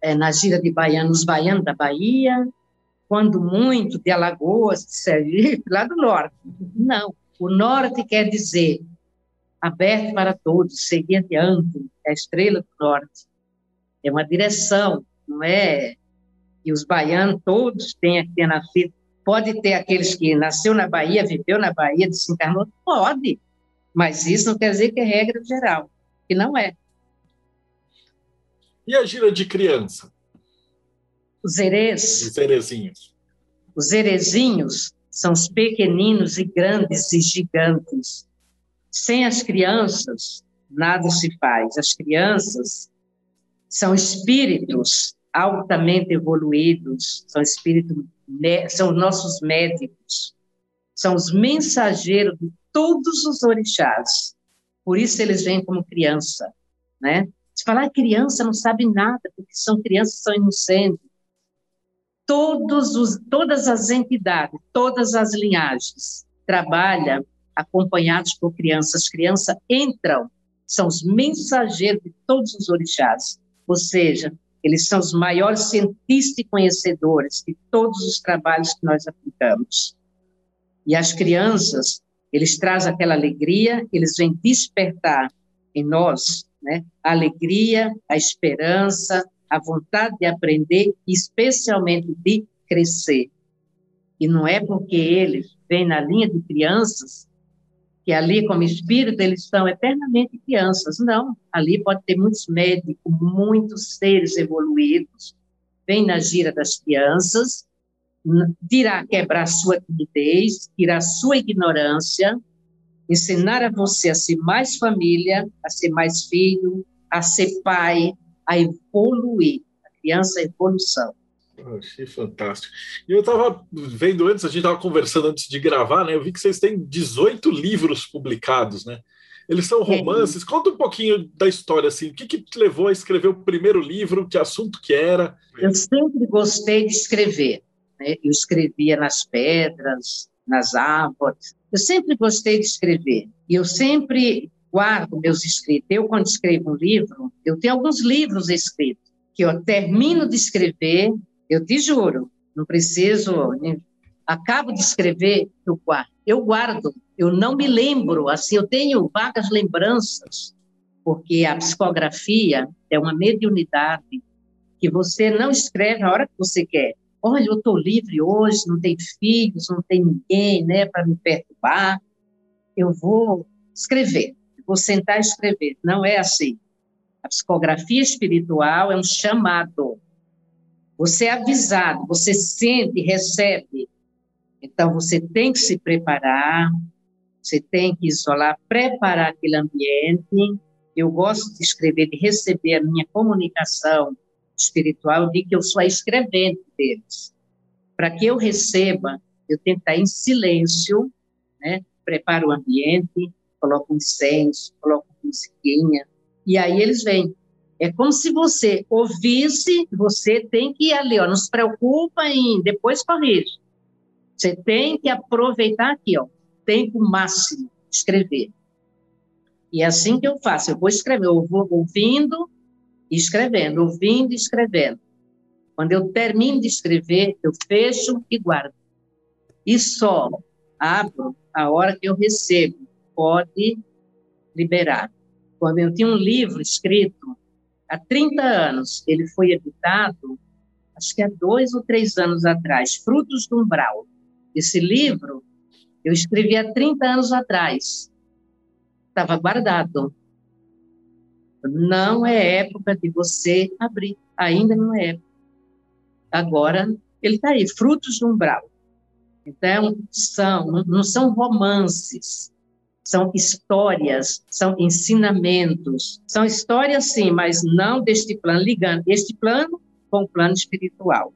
é, na gira de baiano os baianos da Bahia, quando muito de Alagoas, de Sergipe, lá do norte. Não. O norte quer dizer aberto para todos, seguir adiante, é a estrela do norte. É uma direção, não é que os baianos todos que ter nascido. Pode ter aqueles que nasceu na Bahia, viveu na Bahia, desencarnou? Pode, mas isso não quer dizer que é regra geral, que não é. E a gira de criança? Os herês. Os herezinhos. Os herezinhos são os pequeninos e grandes e gigantes sem as crianças, nada se faz. As crianças são espíritos altamente evoluídos, são espíritos, são nossos médicos, são os mensageiros de todos os orixás. Por isso eles vêm como criança, né? Se falar criança não sabe nada, porque são crianças, são inocentes. Todos os, todas as entidades, todas as linhagens trabalham acompanhados por crianças. As crianças entram, são os mensageiros de todos os orixás, ou seja, eles são os maiores cientistas e conhecedores de todos os trabalhos que nós aplicamos. E as crianças, eles trazem aquela alegria, eles vêm despertar em nós né, a alegria, a esperança, a vontade de aprender, especialmente de crescer. E não é porque eles vêm na linha de crianças que ali, como espírito, eles são eternamente crianças. Não, ali pode ter muitos médicos, muitos seres evoluídos, vem na gira das crianças, virá quebrar sua timidez, tirar sua ignorância, ensinar a você a ser mais família, a ser mais filho, a ser pai, a evoluir. A criança é evolução. Achei fantástico. E eu estava vendo antes, a gente estava conversando antes de gravar, né? Eu vi que vocês têm 18 livros publicados, né? Eles são romances. É. Conta um pouquinho da história, assim. O que, que te levou a escrever o primeiro livro? Que assunto que era? Eu sempre gostei de escrever. Né? Eu escrevia nas pedras, nas árvores. Eu sempre gostei de escrever. E eu sempre guardo meus escritos. Eu, quando escrevo um livro, eu tenho alguns livros escritos que eu termino de escrever, eu te juro, não preciso, né? acabo de escrever, eu guardo. Eu guardo, eu não me lembro, assim, eu tenho vagas lembranças, porque a psicografia é uma mediunidade que você não escreve a hora que você quer. Olha, eu estou livre hoje, não tem filhos, não tem ninguém, né, para me perturbar. Eu vou escrever, vou sentar e escrever. Não é assim. A psicografia espiritual é um chamado. Você é avisado, você sente, recebe. Então, você tem que se preparar, você tem que isolar, preparar aquele ambiente. Eu gosto de escrever, de receber a minha comunicação espiritual, de que eu sou a escrevente deles. Para que eu receba, eu tenho que estar em silêncio, né? preparo o ambiente, coloco incenso, coloco musiquinha, e aí eles vêm. É como se você ouvisse, você tem que ir ali, ó, não se preocupa em depois corrige. Você tem que aproveitar aqui, ó, tempo máximo, escrever. E é assim que eu faço, eu vou escrever, eu vou ouvindo e escrevendo, ouvindo e escrevendo. Quando eu termino de escrever, eu fecho e guardo. E só abro a hora que eu recebo. Pode liberar. Quando eu tinha um livro escrito há 30 anos, ele foi editado, acho que há dois ou três anos atrás, Frutos do Umbral. Esse livro eu escrevi há 30 anos atrás. Estava guardado. Não é época de você abrir. Ainda não é. Agora, ele está aí, Frutos do Umbral. Então, são, não são romances, são histórias, são ensinamentos, são histórias sim, mas não deste plano, ligando este plano com o plano espiritual.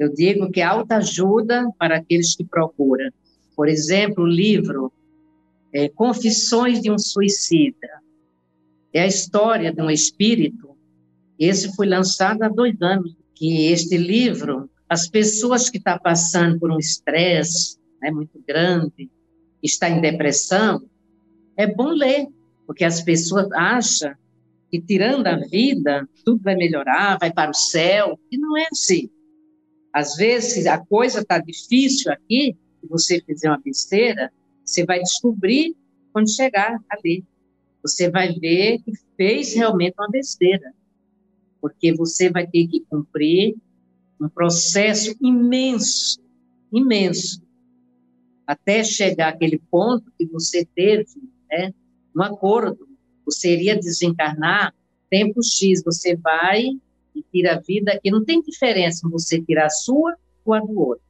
Eu digo que alta ajuda para aqueles que procuram. Por exemplo, o livro é, Confissões de um Suicida. É a história de um espírito. Esse foi lançado há dois anos. Que este livro, as pessoas que estão passando por um estresse né, muito grande, está em depressão, é bom ler, porque as pessoas acham que tirando a vida, tudo vai melhorar, vai para o céu, e não é assim. Às vezes, a coisa está difícil aqui, se você fizer uma besteira, você vai descobrir quando chegar ali. Você vai ver que fez realmente uma besteira, porque você vai ter que cumprir um processo imenso, imenso, até chegar aquele ponto que você teve né, um acordo, você iria desencarnar tempo X, você vai e tira a vida, que não tem diferença você tirar a sua ou a do outro.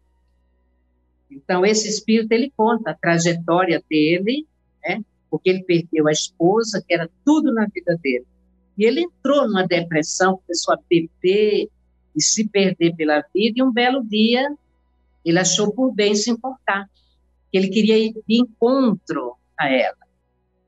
Então, esse espírito, ele conta a trajetória dele, né, porque ele perdeu a esposa, que era tudo na vida dele. E ele entrou numa depressão, começou a beber e se perder pela vida, e um belo dia ele achou por bem se importar ele queria ir de encontro a ela.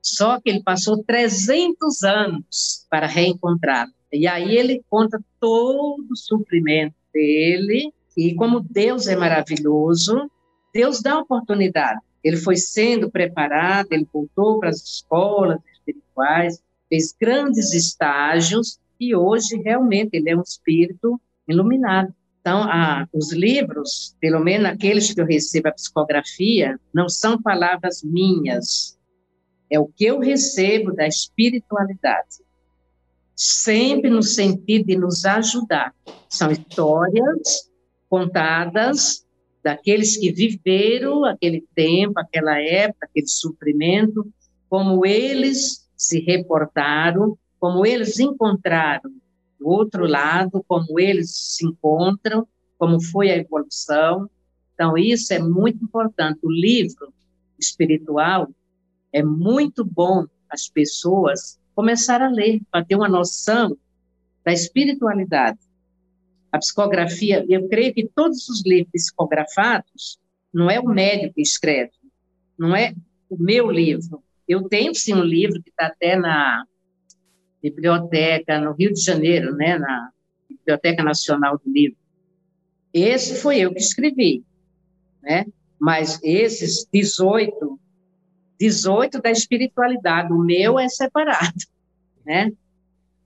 Só que ele passou 300 anos para reencontrá-la. E aí ele conta todo o sofrimento dele, e como Deus é maravilhoso, Deus dá oportunidade. Ele foi sendo preparado, ele voltou para as escolas espirituais, fez grandes estágios, e hoje realmente ele é um espírito iluminado. Então, a, os livros, pelo menos aqueles que eu recebo a psicografia, não são palavras minhas, é o que eu recebo da espiritualidade. Sempre no sentido de nos ajudar. São histórias contadas daqueles que viveram aquele tempo, aquela época, aquele sofrimento, como eles se reportaram, como eles encontraram do outro lado, como eles se encontram, como foi a evolução. Então, isso é muito importante. O livro espiritual é muito bom as pessoas começar a ler, para ter uma noção da espiritualidade. A psicografia, eu creio que todos os livros psicografados, não é o médico que escreve, não é o meu livro. Eu tenho, sim, um livro que está até na biblioteca, no Rio de Janeiro, né, na Biblioteca Nacional do Livro. Esse foi eu que escrevi, né? Mas esses 18, 18 da espiritualidade, o meu é separado, né?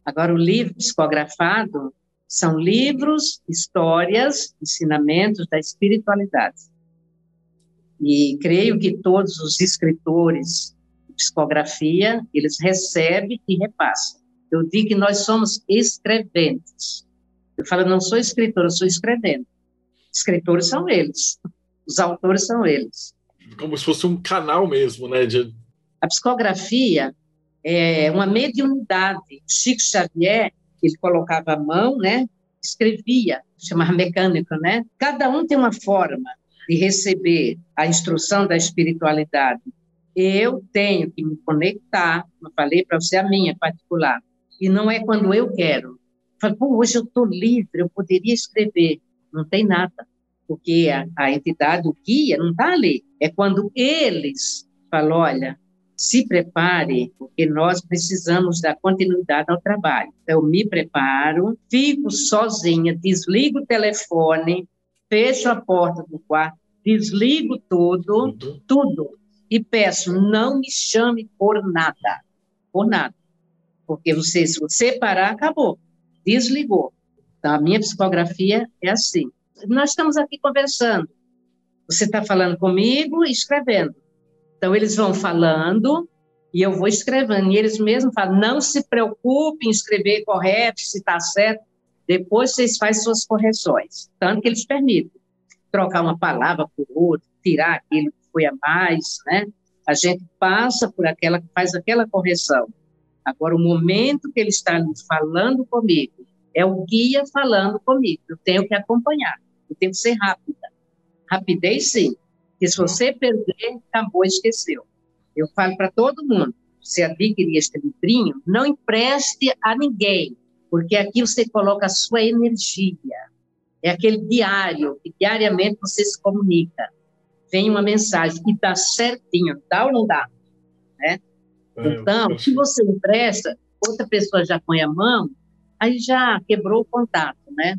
Agora, o livro psicografado são livros, histórias, ensinamentos da espiritualidade. E creio que todos os escritores de psicografia, eles recebem e repassam. Eu digo que nós somos escreventes. Eu falo, não sou escritor, eu sou escrevente. Escritores são eles, os autores são eles. Como se fosse um canal mesmo, né? De... A psicografia é uma mediunidade. Chico Xavier, ele colocava a mão, né? Escrevia, chamava mecânico, né? Cada um tem uma forma de receber a instrução da espiritualidade. Eu tenho que me conectar, eu falei para você a minha particular, e não é quando eu quero. Falo, hoje eu estou livre, eu poderia escrever. Não tem nada, porque a, a entidade, o guia, não está ali. É quando eles falam, olha, se prepare, porque nós precisamos dar continuidade ao trabalho. Então, eu me preparo, fico sozinha, desligo o telefone, fecho a porta do quarto, desligo tudo, tudo, tudo, e peço, não me chame por nada, por nada. Porque você, se você parar, acabou, desligou. Então, a minha psicografia é assim. Nós estamos aqui conversando. Você está falando comigo e escrevendo. Então, eles vão falando e eu vou escrevendo. E eles mesmos falam: não se preocupe em escrever correto, se está certo. Depois vocês fazem suas correções. Tanto que eles permitem trocar uma palavra por outra, tirar aquilo que foi a mais, né? A gente passa por aquela, faz aquela correção. Agora, o momento que ele está falando comigo, é o guia falando comigo. Eu tenho que acompanhar. Eu tenho que ser rápida. Rapidez, sim. Porque se você perder, acabou, esqueceu. Eu falo para todo mundo: se adquirir este livrinho, não empreste a ninguém, porque aqui você coloca a sua energia. É aquele diário, que diariamente você se comunica. Vem uma mensagem e dá certinho, dá ou não dá? Né? É, então, se você empresta, outra pessoa já põe a mão, aí já quebrou o contato, né?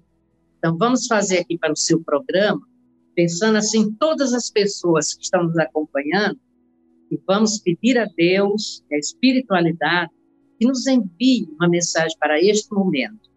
Então, vamos fazer aqui para o seu programa, pensando assim, todas as pessoas que estão nos acompanhando, e vamos pedir a Deus, a espiritualidade, que nos envie uma mensagem para este momento.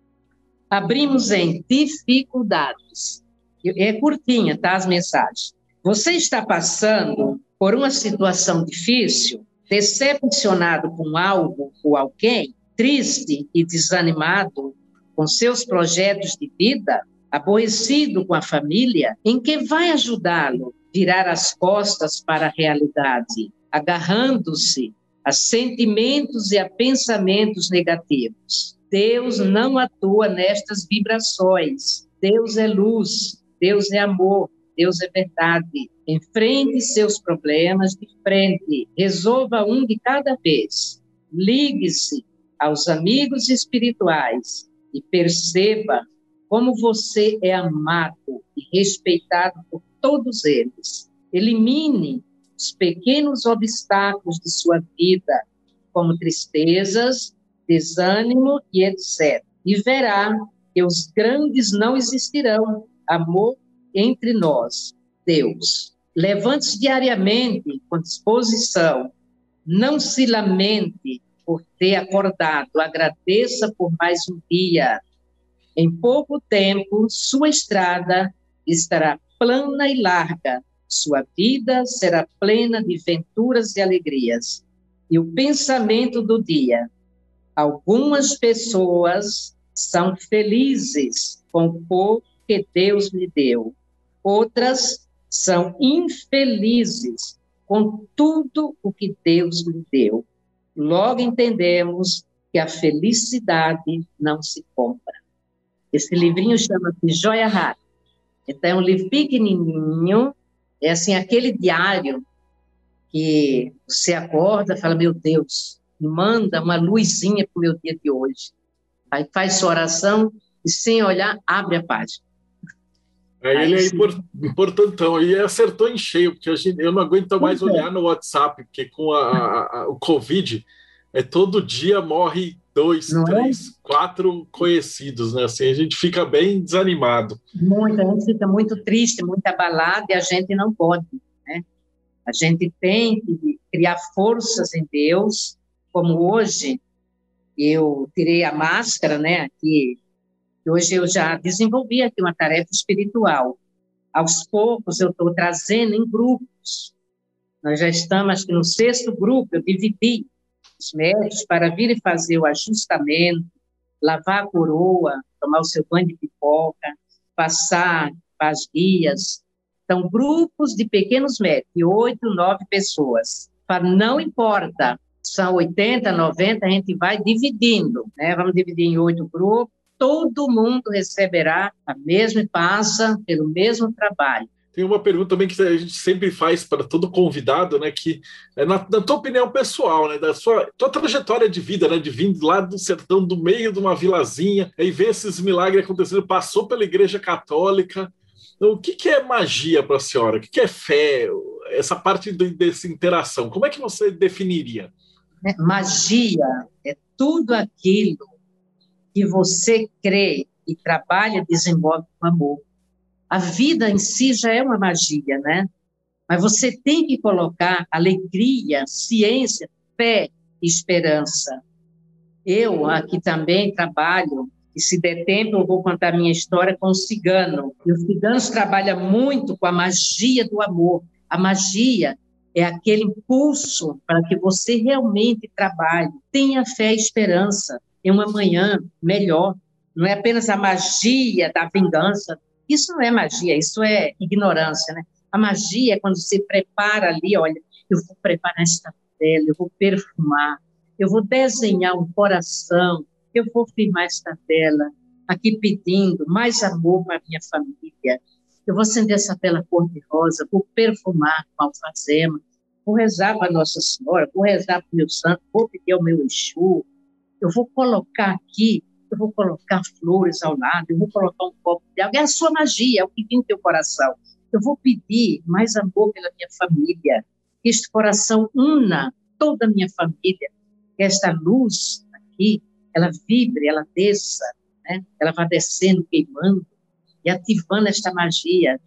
Abrimos em dificuldades. É curtinha, tá? As mensagens. Você está passando por uma situação difícil, decepcionado com algo ou alguém, triste e desanimado com seus projetos de vida, aborrecido com a família, em que vai ajudá-lo virar as costas para a realidade, agarrando-se a sentimentos e a pensamentos negativos. Deus não atua nestas vibrações. Deus é luz, Deus é amor, Deus é verdade. Enfrente seus problemas de frente, resolva um de cada vez. Ligue-se aos amigos espirituais e perceba como você é amado e respeitado por todos eles. Elimine os pequenos obstáculos de sua vida, como tristezas, desânimo e etc. E verá que os grandes não existirão. Amor entre nós, Deus. Levante-se diariamente com disposição. Não se lamente por ter acordado. Agradeça por mais um dia. Em pouco tempo, sua estrada estará plana e larga. Sua vida será plena de venturas e alegrias. E o pensamento do dia. Algumas pessoas são felizes com o pouco que Deus lhe deu. Outras são infelizes com tudo o que Deus lhe deu. Logo entendemos que a felicidade não se compra. Esse livrinho chama-se Joia Rara. Então, é um livro pequenininho, é assim, aquele diário que você acorda fala, meu Deus, manda uma luzinha para o meu dia de hoje. Aí faz sua oração e sem olhar, abre a página. Aí, aí ele é importantão, e acertou em cheio, porque gente, eu não aguento mais é. olhar no WhatsApp, porque com a, a, a, o Covid, é todo dia morre dois, não é? três, é? quatro conhecidos, né? Assim, a gente fica bem desanimado. Muito, a gente fica muito triste, muito abalado, e a gente não pode, né? A gente tem que criar forças em Deus, como hoje eu tirei a máscara, né, aqui Hoje eu já desenvolvi aqui uma tarefa espiritual. Aos poucos eu estou trazendo em grupos. Nós já estamos aqui no sexto grupo, eu dividi os médicos para vir e fazer o ajustamento, lavar a coroa, tomar o seu banho de pipoca, passar as guias. Então, grupos de pequenos médicos, de oito, nove pessoas. Para não importa, são 80, 90, a gente vai dividindo, né? Vamos dividir em oito grupos, todo mundo receberá a mesma e passa pelo mesmo trabalho. Tem uma pergunta também que a gente sempre faz para todo convidado, né? Que é na, na, tua opinião pessoal, né? Da sua tua trajetória de vida, né? De vir lá do sertão, do meio de uma vilazinha, e ver esses milagres acontecendo, passou pela Igreja Católica. Então, o que, que é magia para a senhora? O que, que é fé? Essa parte de, dessa interação, como é que você definiria? É, magia é tudo aquilo que você crê e trabalha, desenvolve com amor. A vida em si já é uma magia, né? Mas você tem que colocar alegria, ciência, fé e esperança. Eu aqui também trabalho, e se der tempo eu vou contar minha história com o cigano. E o cigano trabalha muito com a magia do amor. A magia é aquele impulso para que você realmente trabalhe, tenha fé e esperança em uma manhã melhor. Não é apenas a magia da vingança. Isso não é magia, isso é ignorância, né? A magia é quando você prepara ali, olha, eu vou preparar esta tela, eu vou perfumar, eu vou desenhar um coração, eu vou firmar esta tela, aqui pedindo mais amor para minha família. Eu vou acender essa tela cor-de-rosa, vou perfumar com alfazema, vou rezar para Nossa Senhora, vou rezar para o meu santo, vou pedir ao meu Exu, eu vou colocar aqui, eu vou colocar flores ao lado, eu vou colocar um copo de água. É a sua magia, é o que vem no teu coração. Eu vou pedir mais amor pela minha família, que este coração una toda a minha família, que esta luz aqui, ela vibre, ela desça, né? ela vai descendo, queimando e ativando esta magia.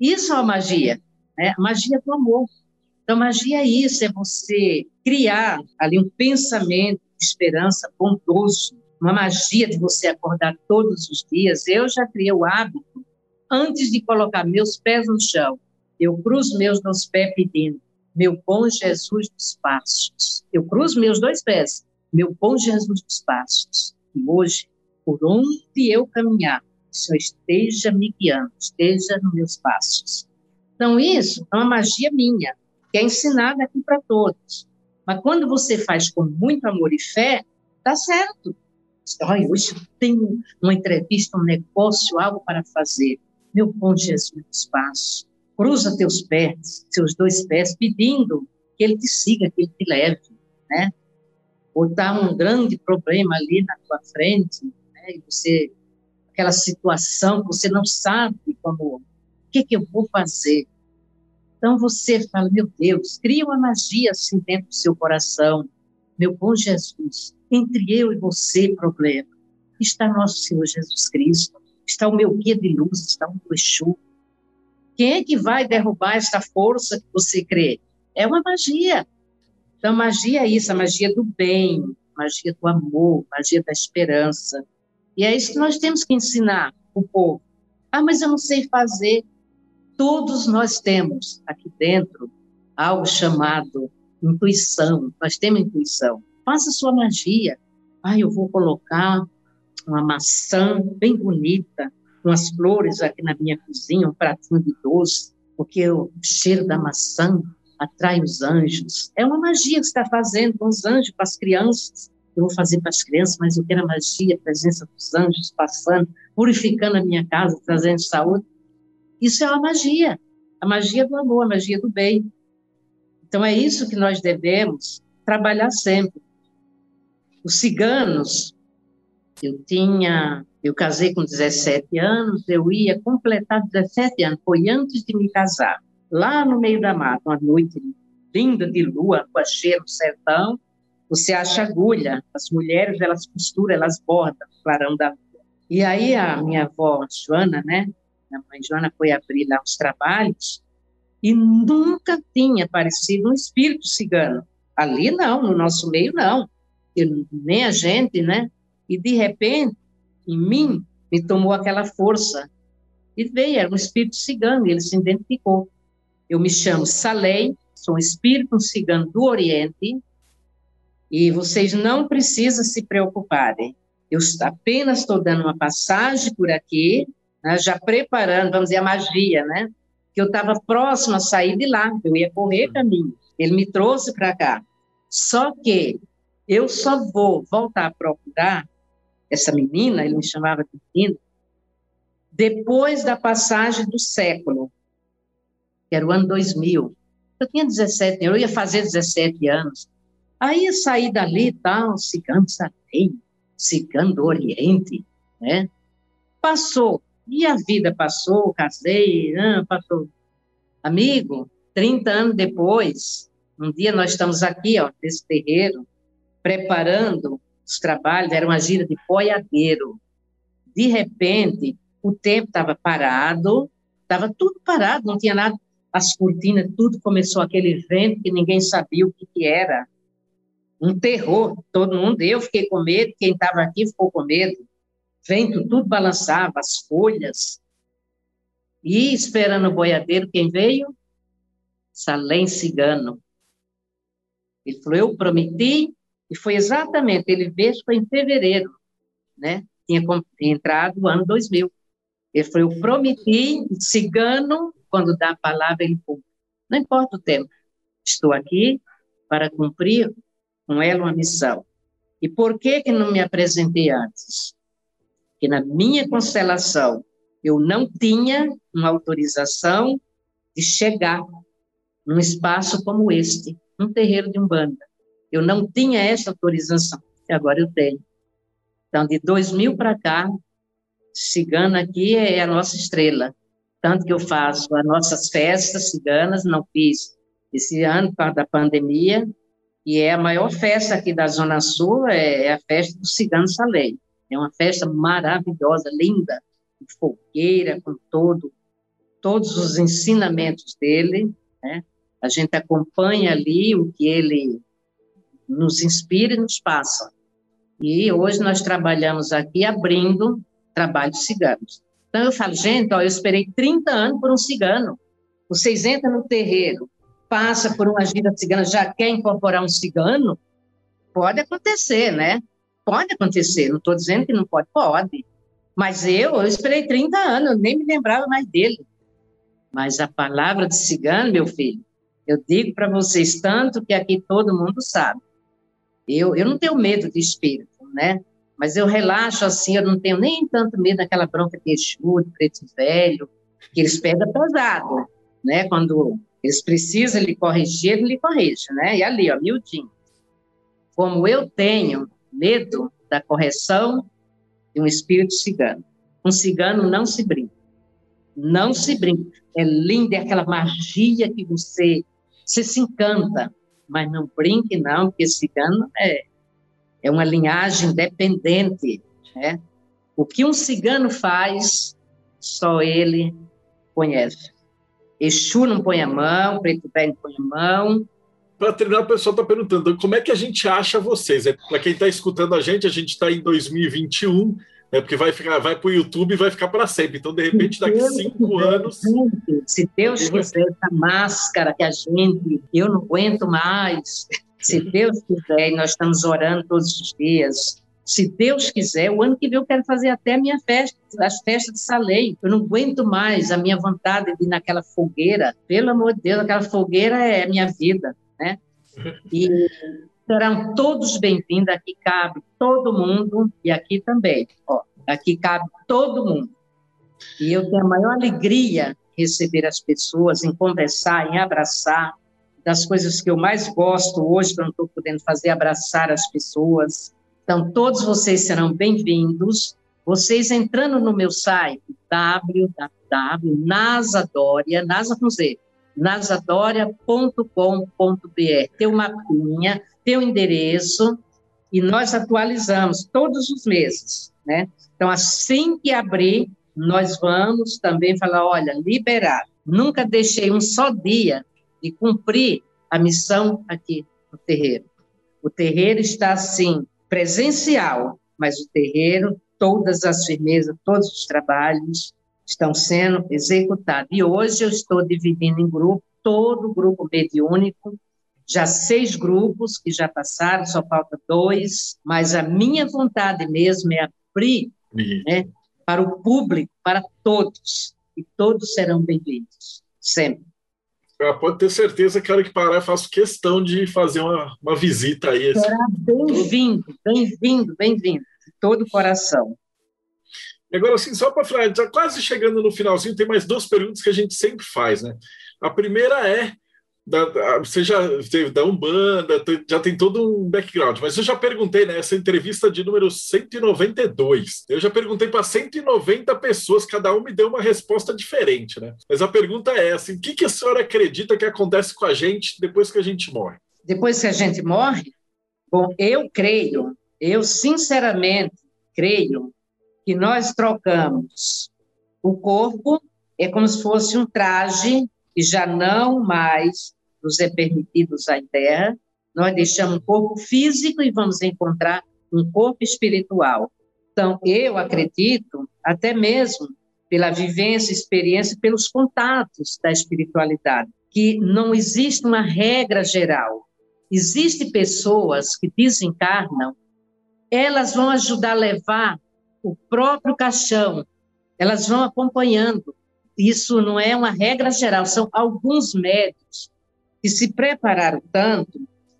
Isso é a magia, né? a magia do amor. Então, magia é isso, é você criar ali um pensamento esperança, bondoso, uma magia de você acordar todos os dias. Eu já criei o hábito, antes de colocar meus pés no chão, eu cruzo meus dois pés pedindo, meu bom Jesus dos passos. Eu cruzo meus dois pés, meu bom Jesus dos passos. E hoje, por onde eu caminhar, o Senhor esteja me guiando, esteja nos meus passos. Então, isso é uma magia minha, que é ensinada aqui para todos. Mas quando você faz com muito amor e fé, dá certo. Ai, hoje eu tenho uma entrevista, um negócio, algo para fazer. Meu bom Jesus espaço, cruza teus pés, seus dois pés, pedindo que ele te siga, que ele te leve, né? Ou está um grande problema ali na tua frente, né? E você, aquela situação que você não sabe como, o que que eu vou fazer? Então você fala, meu Deus, cria uma magia assim dentro do seu coração. Meu bom Jesus, entre eu e você, problema, está nosso Senhor Jesus Cristo, está o meu guia de luz, está o meu Exu. Quem é que vai derrubar esta força que você crê? É uma magia. Então, magia é isso, a magia do bem, magia do amor, magia da esperança. E é isso que nós temos que ensinar o povo. Ah, mas eu não sei fazer. Todos nós temos aqui dentro algo chamado intuição. Nós temos intuição. Faça sua magia. Ah, eu vou colocar uma maçã bem bonita, umas flores aqui na minha cozinha, um pratinho de doce, porque o cheiro da maçã atrai os anjos. É uma magia que está fazendo com os anjos, com as crianças. Eu vou fazer para as crianças, mas eu quero a magia, a presença dos anjos passando, purificando a minha casa, trazendo saúde. Isso é uma magia, a magia do amor, a magia do bem. Então é isso que nós devemos trabalhar sempre. Os ciganos, eu tinha Eu casei com 17 anos, eu ia completar 17 anos, foi antes de me casar. Lá no meio da mata, uma noite linda de lua, com a cheia no sertão, você acha agulha, as mulheres, elas costuram, elas bordam o clarão da lua. E aí a minha avó Joana, né, a mãe Joana foi abrir lá os trabalhos, e nunca tinha aparecido um espírito cigano. Ali não, no nosso meio não, eu, nem a gente, né? E de repente, em mim, me tomou aquela força. E veio, era um espírito cigano, e ele se identificou. Eu me chamo Salei, sou um espírito cigano do Oriente, e vocês não precisam se preocuparem. Eu apenas estou dando uma passagem por aqui, né, já preparando, vamos dizer, a magia, né? Que eu estava próximo a sair de lá, eu ia correr caminho. Ele me trouxe para cá. Só que eu só vou voltar a procurar essa menina, ele me chamava de menina, depois da passagem do século, que era o ano 2000. Eu tinha 17 eu ia fazer 17 anos. Aí eu saí dali, tal, cigano Satem, cigano do Oriente, né? Passou, e a vida passou, casei, ah, passou. Amigo, 30 anos depois, um dia nós estamos aqui, ó, nesse terreiro, preparando os trabalhos, era uma gira de boiadeiro. De repente, o tempo estava parado, estava tudo parado, não tinha nada, as cortinas, tudo começou aquele vento que ninguém sabia o que, que era. Um terror, todo mundo, eu fiquei com medo, quem estava aqui ficou com medo. Vento, tudo balançava, as folhas. E esperando o boiadeiro, quem veio? Salém Cigano. Ele falou, eu prometi, e foi exatamente, ele veio, foi em fevereiro, né? Tinha entrado o ano 2000. Ele falou, eu prometi, cigano, quando dá a palavra, ele cumpre. Não importa o tempo. Estou aqui para cumprir com ela uma missão. E por que que não me apresentei antes? Porque na minha constelação, eu não tinha uma autorização de chegar num espaço como este um terreiro de Umbanda. Eu não tinha essa autorização, e agora eu tenho. Então, de 2000 para cá, cigana aqui é a nossa estrela. Tanto que eu faço as nossas festas ciganas, não fiz esse ano por causa da pandemia, e é a maior festa aqui da Zona Sul, é, a festa do Cigano Salei. É uma festa maravilhosa, linda, com fogueira, com todo, todos os ensinamentos dele, né? A gente acompanha ali o que ele nos inspira e nos passa. E hoje nós trabalhamos aqui abrindo trabalhos ciganos. Então eu falo, gente, ó, eu esperei 30 anos por um cigano. Vocês entram no terreiro, passa por uma gira cigana, já quer incorporar um cigano? Pode acontecer, né? Pode acontecer. Não estou dizendo que não pode, pode. Mas eu, eu esperei 30 anos, nem me lembrava mais dele. Mas a palavra de cigano, meu filho, eu digo para vocês tanto que aqui todo mundo sabe. Eu, eu não tenho medo de espírito, né? Mas eu relaxo assim, eu não tenho nem tanto medo daquela bronca de Exu, de preto velho, que eles pegam pesado, né? Quando eles precisam lhe corrigir, ele lhe corrige, né? E ali, ó, miudinho. Como eu tenho medo da correção de um espírito cigano. Um cigano não se brinca. Não se brinca. É linda, é aquela magia que você você se encanta, mas não brinque não, porque cigano é, é uma linhagem dependente, né? O que um cigano faz, só ele conhece. Exu não põe a mão, Preto Velho não põe a mão. Para terminar, o pessoal está perguntando como é que a gente acha vocês. É, Para quem está escutando a gente, a gente está em 2021, é porque vai ficar, vai para o YouTube e vai ficar para sempre. Então, de repente, daqui a cinco anos. Se Deus quiser, essa máscara que a gente, eu não aguento mais. Se Deus quiser, e nós estamos orando todos os dias. Se Deus quiser, o ano que vem eu quero fazer até a minha festa, as festas de Salei. Eu não aguento mais a minha vontade de ir naquela fogueira. Pelo amor de Deus, aquela fogueira é a minha vida, né? E serão todos bem-vindos, aqui cabe todo mundo, e aqui também, ó, aqui cabe todo mundo. E eu tenho a maior alegria receber as pessoas, em conversar, em abraçar, das coisas que eu mais gosto hoje, que eu não estou podendo fazer, abraçar as pessoas. Então, todos vocês serão bem-vindos, Vocês entrando no meu site, www.nasadoria, nasa com nasadoria.com.br. Tem uma mapinha, tem o endereço, e nós atualizamos todos os meses, né? Então, assim que abrir, nós vamos também falar, olha, liberar. Nunca deixei um só dia de cumprir a missão aqui no terreiro. O terreiro está, assim, presencial, mas o terreiro, todas as firmezas, todos os trabalhos estão sendo executados. E hoje eu estou dividindo em grupo, todo o grupo mediúnico, já seis grupos que já passaram, só falta dois, mas a minha vontade mesmo é abrir né, para o público, para todos, e todos serão bem-vindos, sempre. Ah, pode ter certeza que a hora que parar eu faço questão de fazer uma, uma visita aí. Será bem-vindo, bem-vindo, bem-vindo, de todo o coração. Agora, assim, só para falar, já quase chegando no finalzinho, tem mais duas perguntas que a gente sempre faz, né? A primeira é da, você já teve da Umbanda, já tem todo um background, mas eu já perguntei nessa né, entrevista de número 192. Eu já perguntei para 190 pessoas, cada um me deu uma resposta diferente, né? Mas a pergunta é assim: o que, que a senhora acredita que acontece com a gente depois que a gente morre? Depois que a gente morre? Bom, eu creio, eu sinceramente creio que nós trocamos o corpo, é como se fosse um traje que já não mais nos é permitido usar em terra, nós deixamos um corpo físico e vamos encontrar um corpo espiritual. Então, eu acredito, até mesmo pela vivência, experiência, pelos contatos da espiritualidade, que não existe uma regra geral. Existem pessoas que desencarnam, elas vão ajudar a levar o próprio caixão, elas vão acompanhando, isso não é uma regra geral, são alguns médicos que se prepararam tanto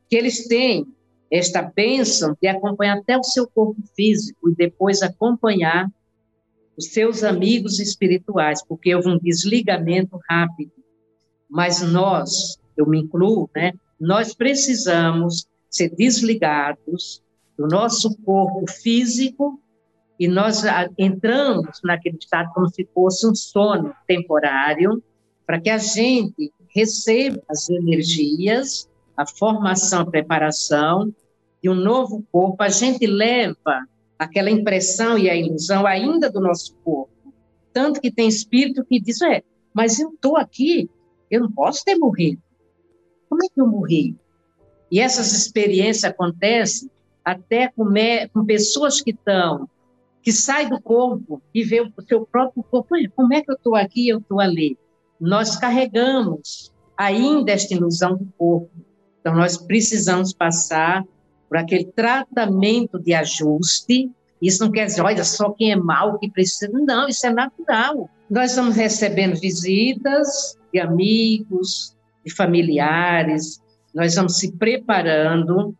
que eles têm esta bênção de acompanhar até o seu corpo físico e depois acompanhar os seus amigos espirituais, porque houve um desligamento rápido. Mas nós, eu me incluo, né? Nós precisamos ser desligados do nosso corpo físico e nós ah, entramos naquele estado como se fosse um sono temporário, para que a gente receba as energias, a formação, a preparação de um novo corpo. A gente leva aquela impressão e a ilusão ainda do nosso corpo. Tanto que tem espírito que diz: é, mas eu estou aqui, eu não posso ter morrido. Como é que eu morri? E essas experiências acontecem até com, com pessoas que estão que sai do corpo e vê o seu próprio corpo. Como é que eu estou aqui eu estou ali? Nós carregamos ainda esta ilusão do corpo. Então, nós precisamos passar por aquele tratamento de ajuste. Isso não quer dizer, olha, só quem é mal que precisa. Não, isso é natural. Nós estamos recebendo visitas de amigos, de familiares, nós vamos se preparando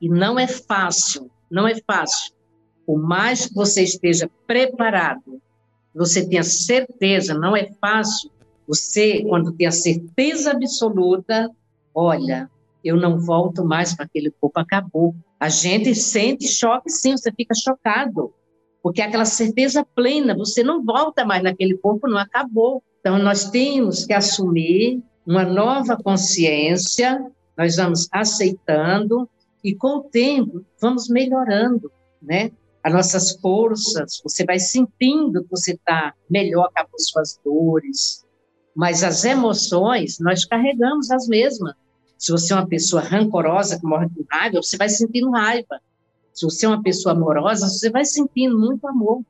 e não é fácil, não é fácil por mais que você esteja preparado, você tenha certeza, não é fácil. Você, quando tem a certeza absoluta, olha, eu não volto mais para aquele corpo, acabou. A gente sente choque, sim, você fica chocado, porque aquela certeza plena, você não volta mais naquele corpo, não acabou. Então, nós temos que assumir uma nova consciência, nós vamos aceitando e, com o tempo, vamos melhorando, né? As nossas forças, você vai sentindo que você está melhor com as suas dores, mas as emoções, nós carregamos as mesmas. Se você é uma pessoa rancorosa que morre com raiva, você vai sentindo raiva. Se você é uma pessoa amorosa, você vai sentindo muito amor.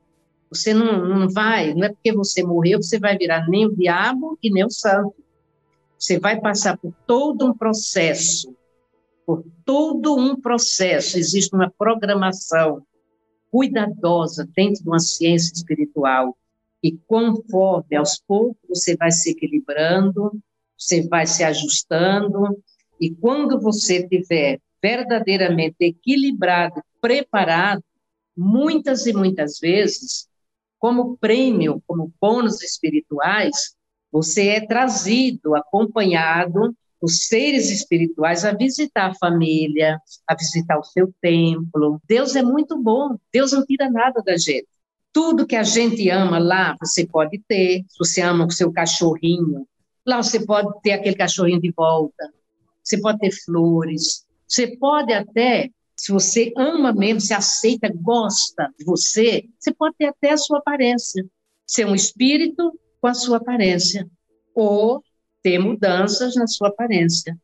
Você não, não vai, não é porque você morreu, você vai virar nem o diabo e nem o santo. Você vai passar por todo um processo, por todo um processo. Existe uma programação cuidadosa dentro de uma ciência espiritual. E conforme aos poucos você vai se equilibrando, você vai se ajustando, e quando você estiver verdadeiramente equilibrado, preparado, muitas e muitas vezes, como prêmio, como bônus espirituais, você é trazido, acompanhado os seres espirituais a visitar a família, a visitar o seu templo. Deus é muito bom, Deus não tira nada da gente. Tudo que a gente ama lá, você pode ter. Se você ama o seu cachorrinho, lá você pode ter aquele cachorrinho de volta. Você pode ter flores. Você pode até, se você ama mesmo, se aceita, gosta de você, você pode ter até a sua aparência. Ser um espírito com a sua aparência. Ou ter mudanças na sua aparência.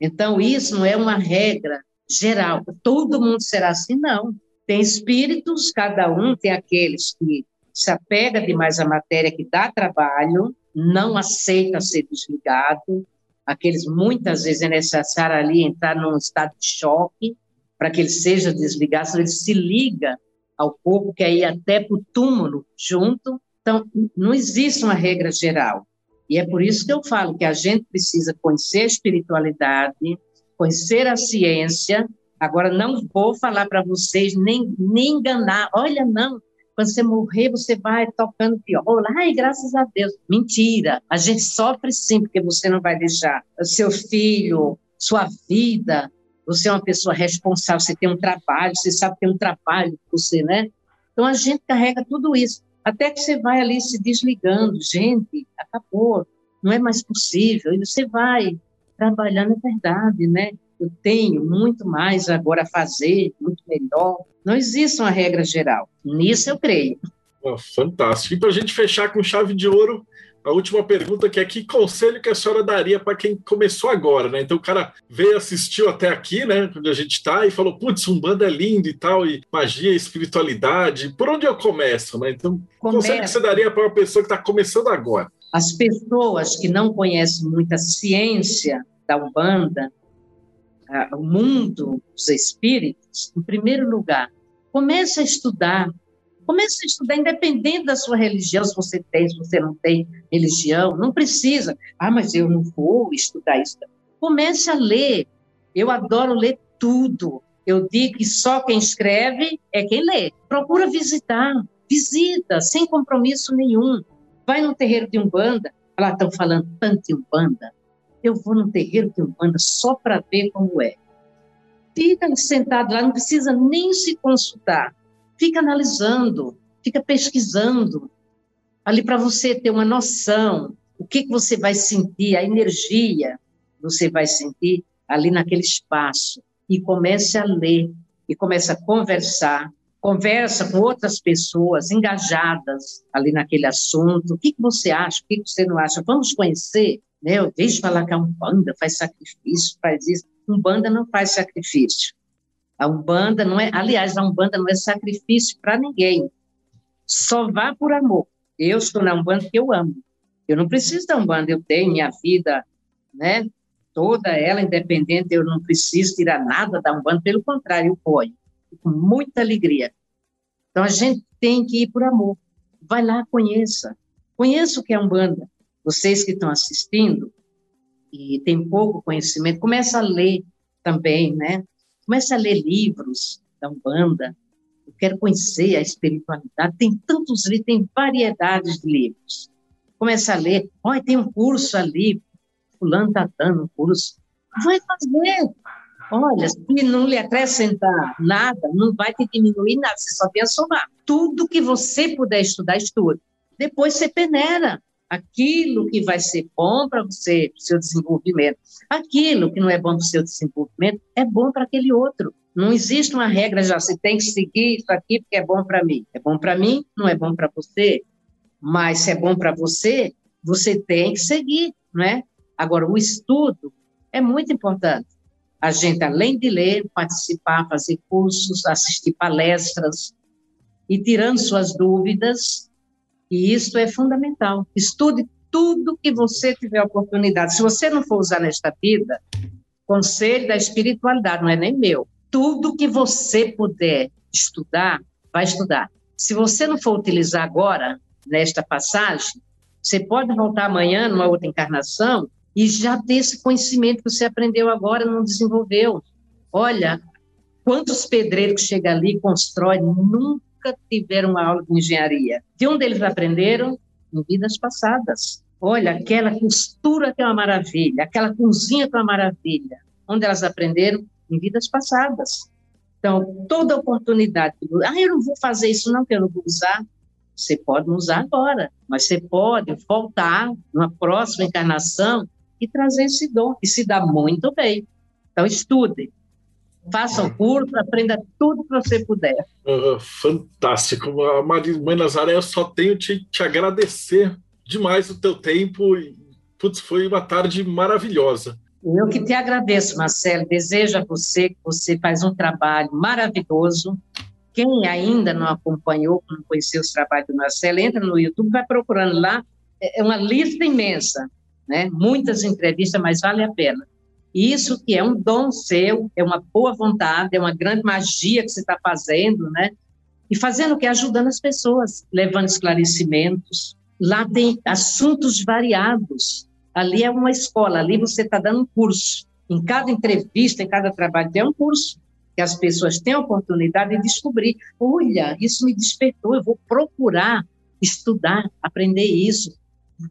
Então, isso não é uma regra geral. Todo mundo será assim, não. Tem espíritos, cada um tem aqueles que se apega demais à matéria, que dá trabalho, não aceita ser desligado. Aqueles, muitas vezes, é necessário ali entrar num estado de choque para que ele seja desligado, senão ele se liga ao corpo, que aí até para o túmulo junto. Então, não existe uma regra geral. E é por isso que eu falo que a gente precisa conhecer a espiritualidade, conhecer a ciência, Agora, não vou falar para vocês, nem, nem enganar. Olha, não, quando você morrer, você vai tocando viola. Ai, graças a Deus. Mentira. A gente sofre sim, porque você não vai deixar seu filho, sua vida. Você é uma pessoa responsável, você tem um trabalho, você sabe que tem um trabalho você, né? Então a gente carrega tudo isso. Até que você vai ali se desligando. Gente, acabou. Não é mais possível. E você vai trabalhando, é verdade, né? eu tenho muito mais agora a fazer, muito melhor. Não existe uma regra geral. Nisso eu creio. Oh, fantástico. E para a gente fechar com chave de ouro, a última pergunta que é que conselho que a senhora daria para quem começou agora, né? Então o cara veio, assistiu até aqui, né? Onde a gente está, e falou, putz, um banda é lindo e tal, e magia, espiritualidade. Por onde eu começo, né? Então, Começa. conselho que você daria para uma pessoa que está começando agora? As pessoas que não conhecem muita ciência da Umbanda, o mundo dos espíritos, em primeiro lugar, comece a estudar. Comece a estudar, independente da sua religião, se você tem, se você não tem religião, não precisa. Ah, mas eu não vou estudar isso. Comece a ler. Eu adoro ler tudo. Eu digo que só quem escreve é quem lê. Procura visitar, visita, sem compromisso nenhum. Vai no terreiro de Umbanda, lá estão falando tanto de Umbanda, eu vou no terreiro de Umbanda só para ver como é. Fica sentado lá, não precisa nem se consultar. Fica analisando, fica pesquisando, ali para você ter uma noção, o que, que você vai sentir, a energia você vai sentir ali naquele espaço. E comece a ler, e comece a conversar, conversa com outras pessoas engajadas ali naquele assunto. O que, que você acha, o que, que você não acha? Vamos conhecer né? Eu vejo falar que a Umbanda faz sacrifício, faz isso. Umbanda não faz sacrifício. A Umbanda não é, aliás, a Umbanda não é sacrifício para ninguém. Só vá por amor. Eu estou na Umbanda porque eu amo. Eu não preciso da Umbanda, eu tenho minha vida, né? Toda ela independente, eu não preciso tirar nada da Umbanda, pelo contrário, eu ponho com muita alegria. Então a gente tem que ir por amor. Vai lá, conheça. Conheça o que é Umbanda vocês que estão assistindo e têm pouco conhecimento, começa a ler também, né? Começa a ler livros da Umbanda. Eu quero conhecer a espiritualidade. Tem tantos livros, tem variedades de livros. Começa a ler. Olha, tem um curso ali. Fulano está dando um curso. Vai fazer. Olha, se não lhe acrescentar nada, não vai te diminuir nada, você só tem a somar. Tudo que você puder estudar, estude. Depois você peneira aquilo que vai ser bom para você, para o seu desenvolvimento. Aquilo que não é bom para o seu desenvolvimento é bom para aquele outro. Não existe uma regra já, você tem que seguir isso aqui porque é bom para mim. É bom para mim, não é bom para você. Mas se é bom para você, você tem que seguir, não é? Agora, o estudo é muito importante. A gente, além de ler, participar, fazer cursos, assistir palestras e tirando suas dúvidas, e isso é fundamental. Estude tudo que você tiver oportunidade. Se você não for usar nesta vida, conselho da espiritualidade, não é nem meu. Tudo que você puder estudar, vai estudar. Se você não for utilizar agora, nesta passagem, você pode voltar amanhã, numa outra encarnação, e já ter esse conhecimento que você aprendeu agora não desenvolveu. Olha, quantos pedreiros chegam ali constroem, nunca nunca tiveram uma aula de engenharia. De onde eles aprenderam? Em vidas passadas. Olha, aquela costura que é uma maravilha, aquela cozinha que é uma maravilha. Onde elas aprenderam? Em vidas passadas. Então, toda oportunidade, ah, eu não vou fazer isso não, que eu não vou usar, você pode usar agora, mas você pode voltar numa próxima encarnação e trazer esse dom, que se dá muito bem. Então, estude, faça um curso, aprenda tudo que você puder. Uh, fantástico. Mãe Nazaré, eu só tenho te, te agradecer demais o teu tempo. E, putz, foi uma tarde maravilhosa. Eu que te agradeço, Marcelo. Desejo a você que você faz um trabalho maravilhoso. Quem ainda não acompanhou, não conheceu os trabalhos do Marcelo, entra no YouTube, vai procurando lá. É, é uma lista imensa, né? Muitas entrevistas, mas vale a pena. Isso que é um dom seu, é uma boa vontade, é uma grande magia que você está fazendo, né? E fazendo o que? Ajudando as pessoas, levando esclarecimentos. Lá tem assuntos variados. Ali é uma escola, ali você está dando um curso. Em cada entrevista, em cada trabalho, tem um curso que as pessoas têm a oportunidade de descobrir. Olha, isso me despertou, eu vou procurar estudar, aprender isso.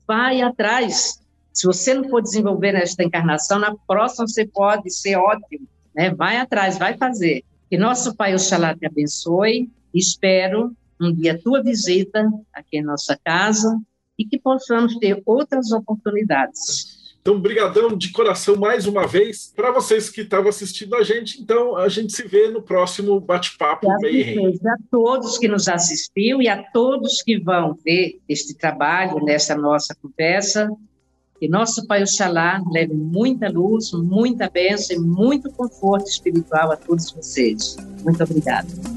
Vai atrás. Se você não for desenvolver nesta encarnação, na próxima você pode ser ótimo. Né? Vai atrás, vai fazer. Que nosso Pai Oxalá te abençoe. Espero um dia a tua visita aqui em nossa casa e que possamos ter outras oportunidades. Então, brigadão de coração mais uma vez para vocês que estavam assistindo a gente. Então, a gente se vê no próximo bate-papo Mayhem. A todos que nos assistiu e a todos que vão ver este trabalho nessa nossa conversa. Que nosso Pai Oxalá leve muita luz, muita bênção e muito conforto espiritual a todos vocês. Muito obrigada.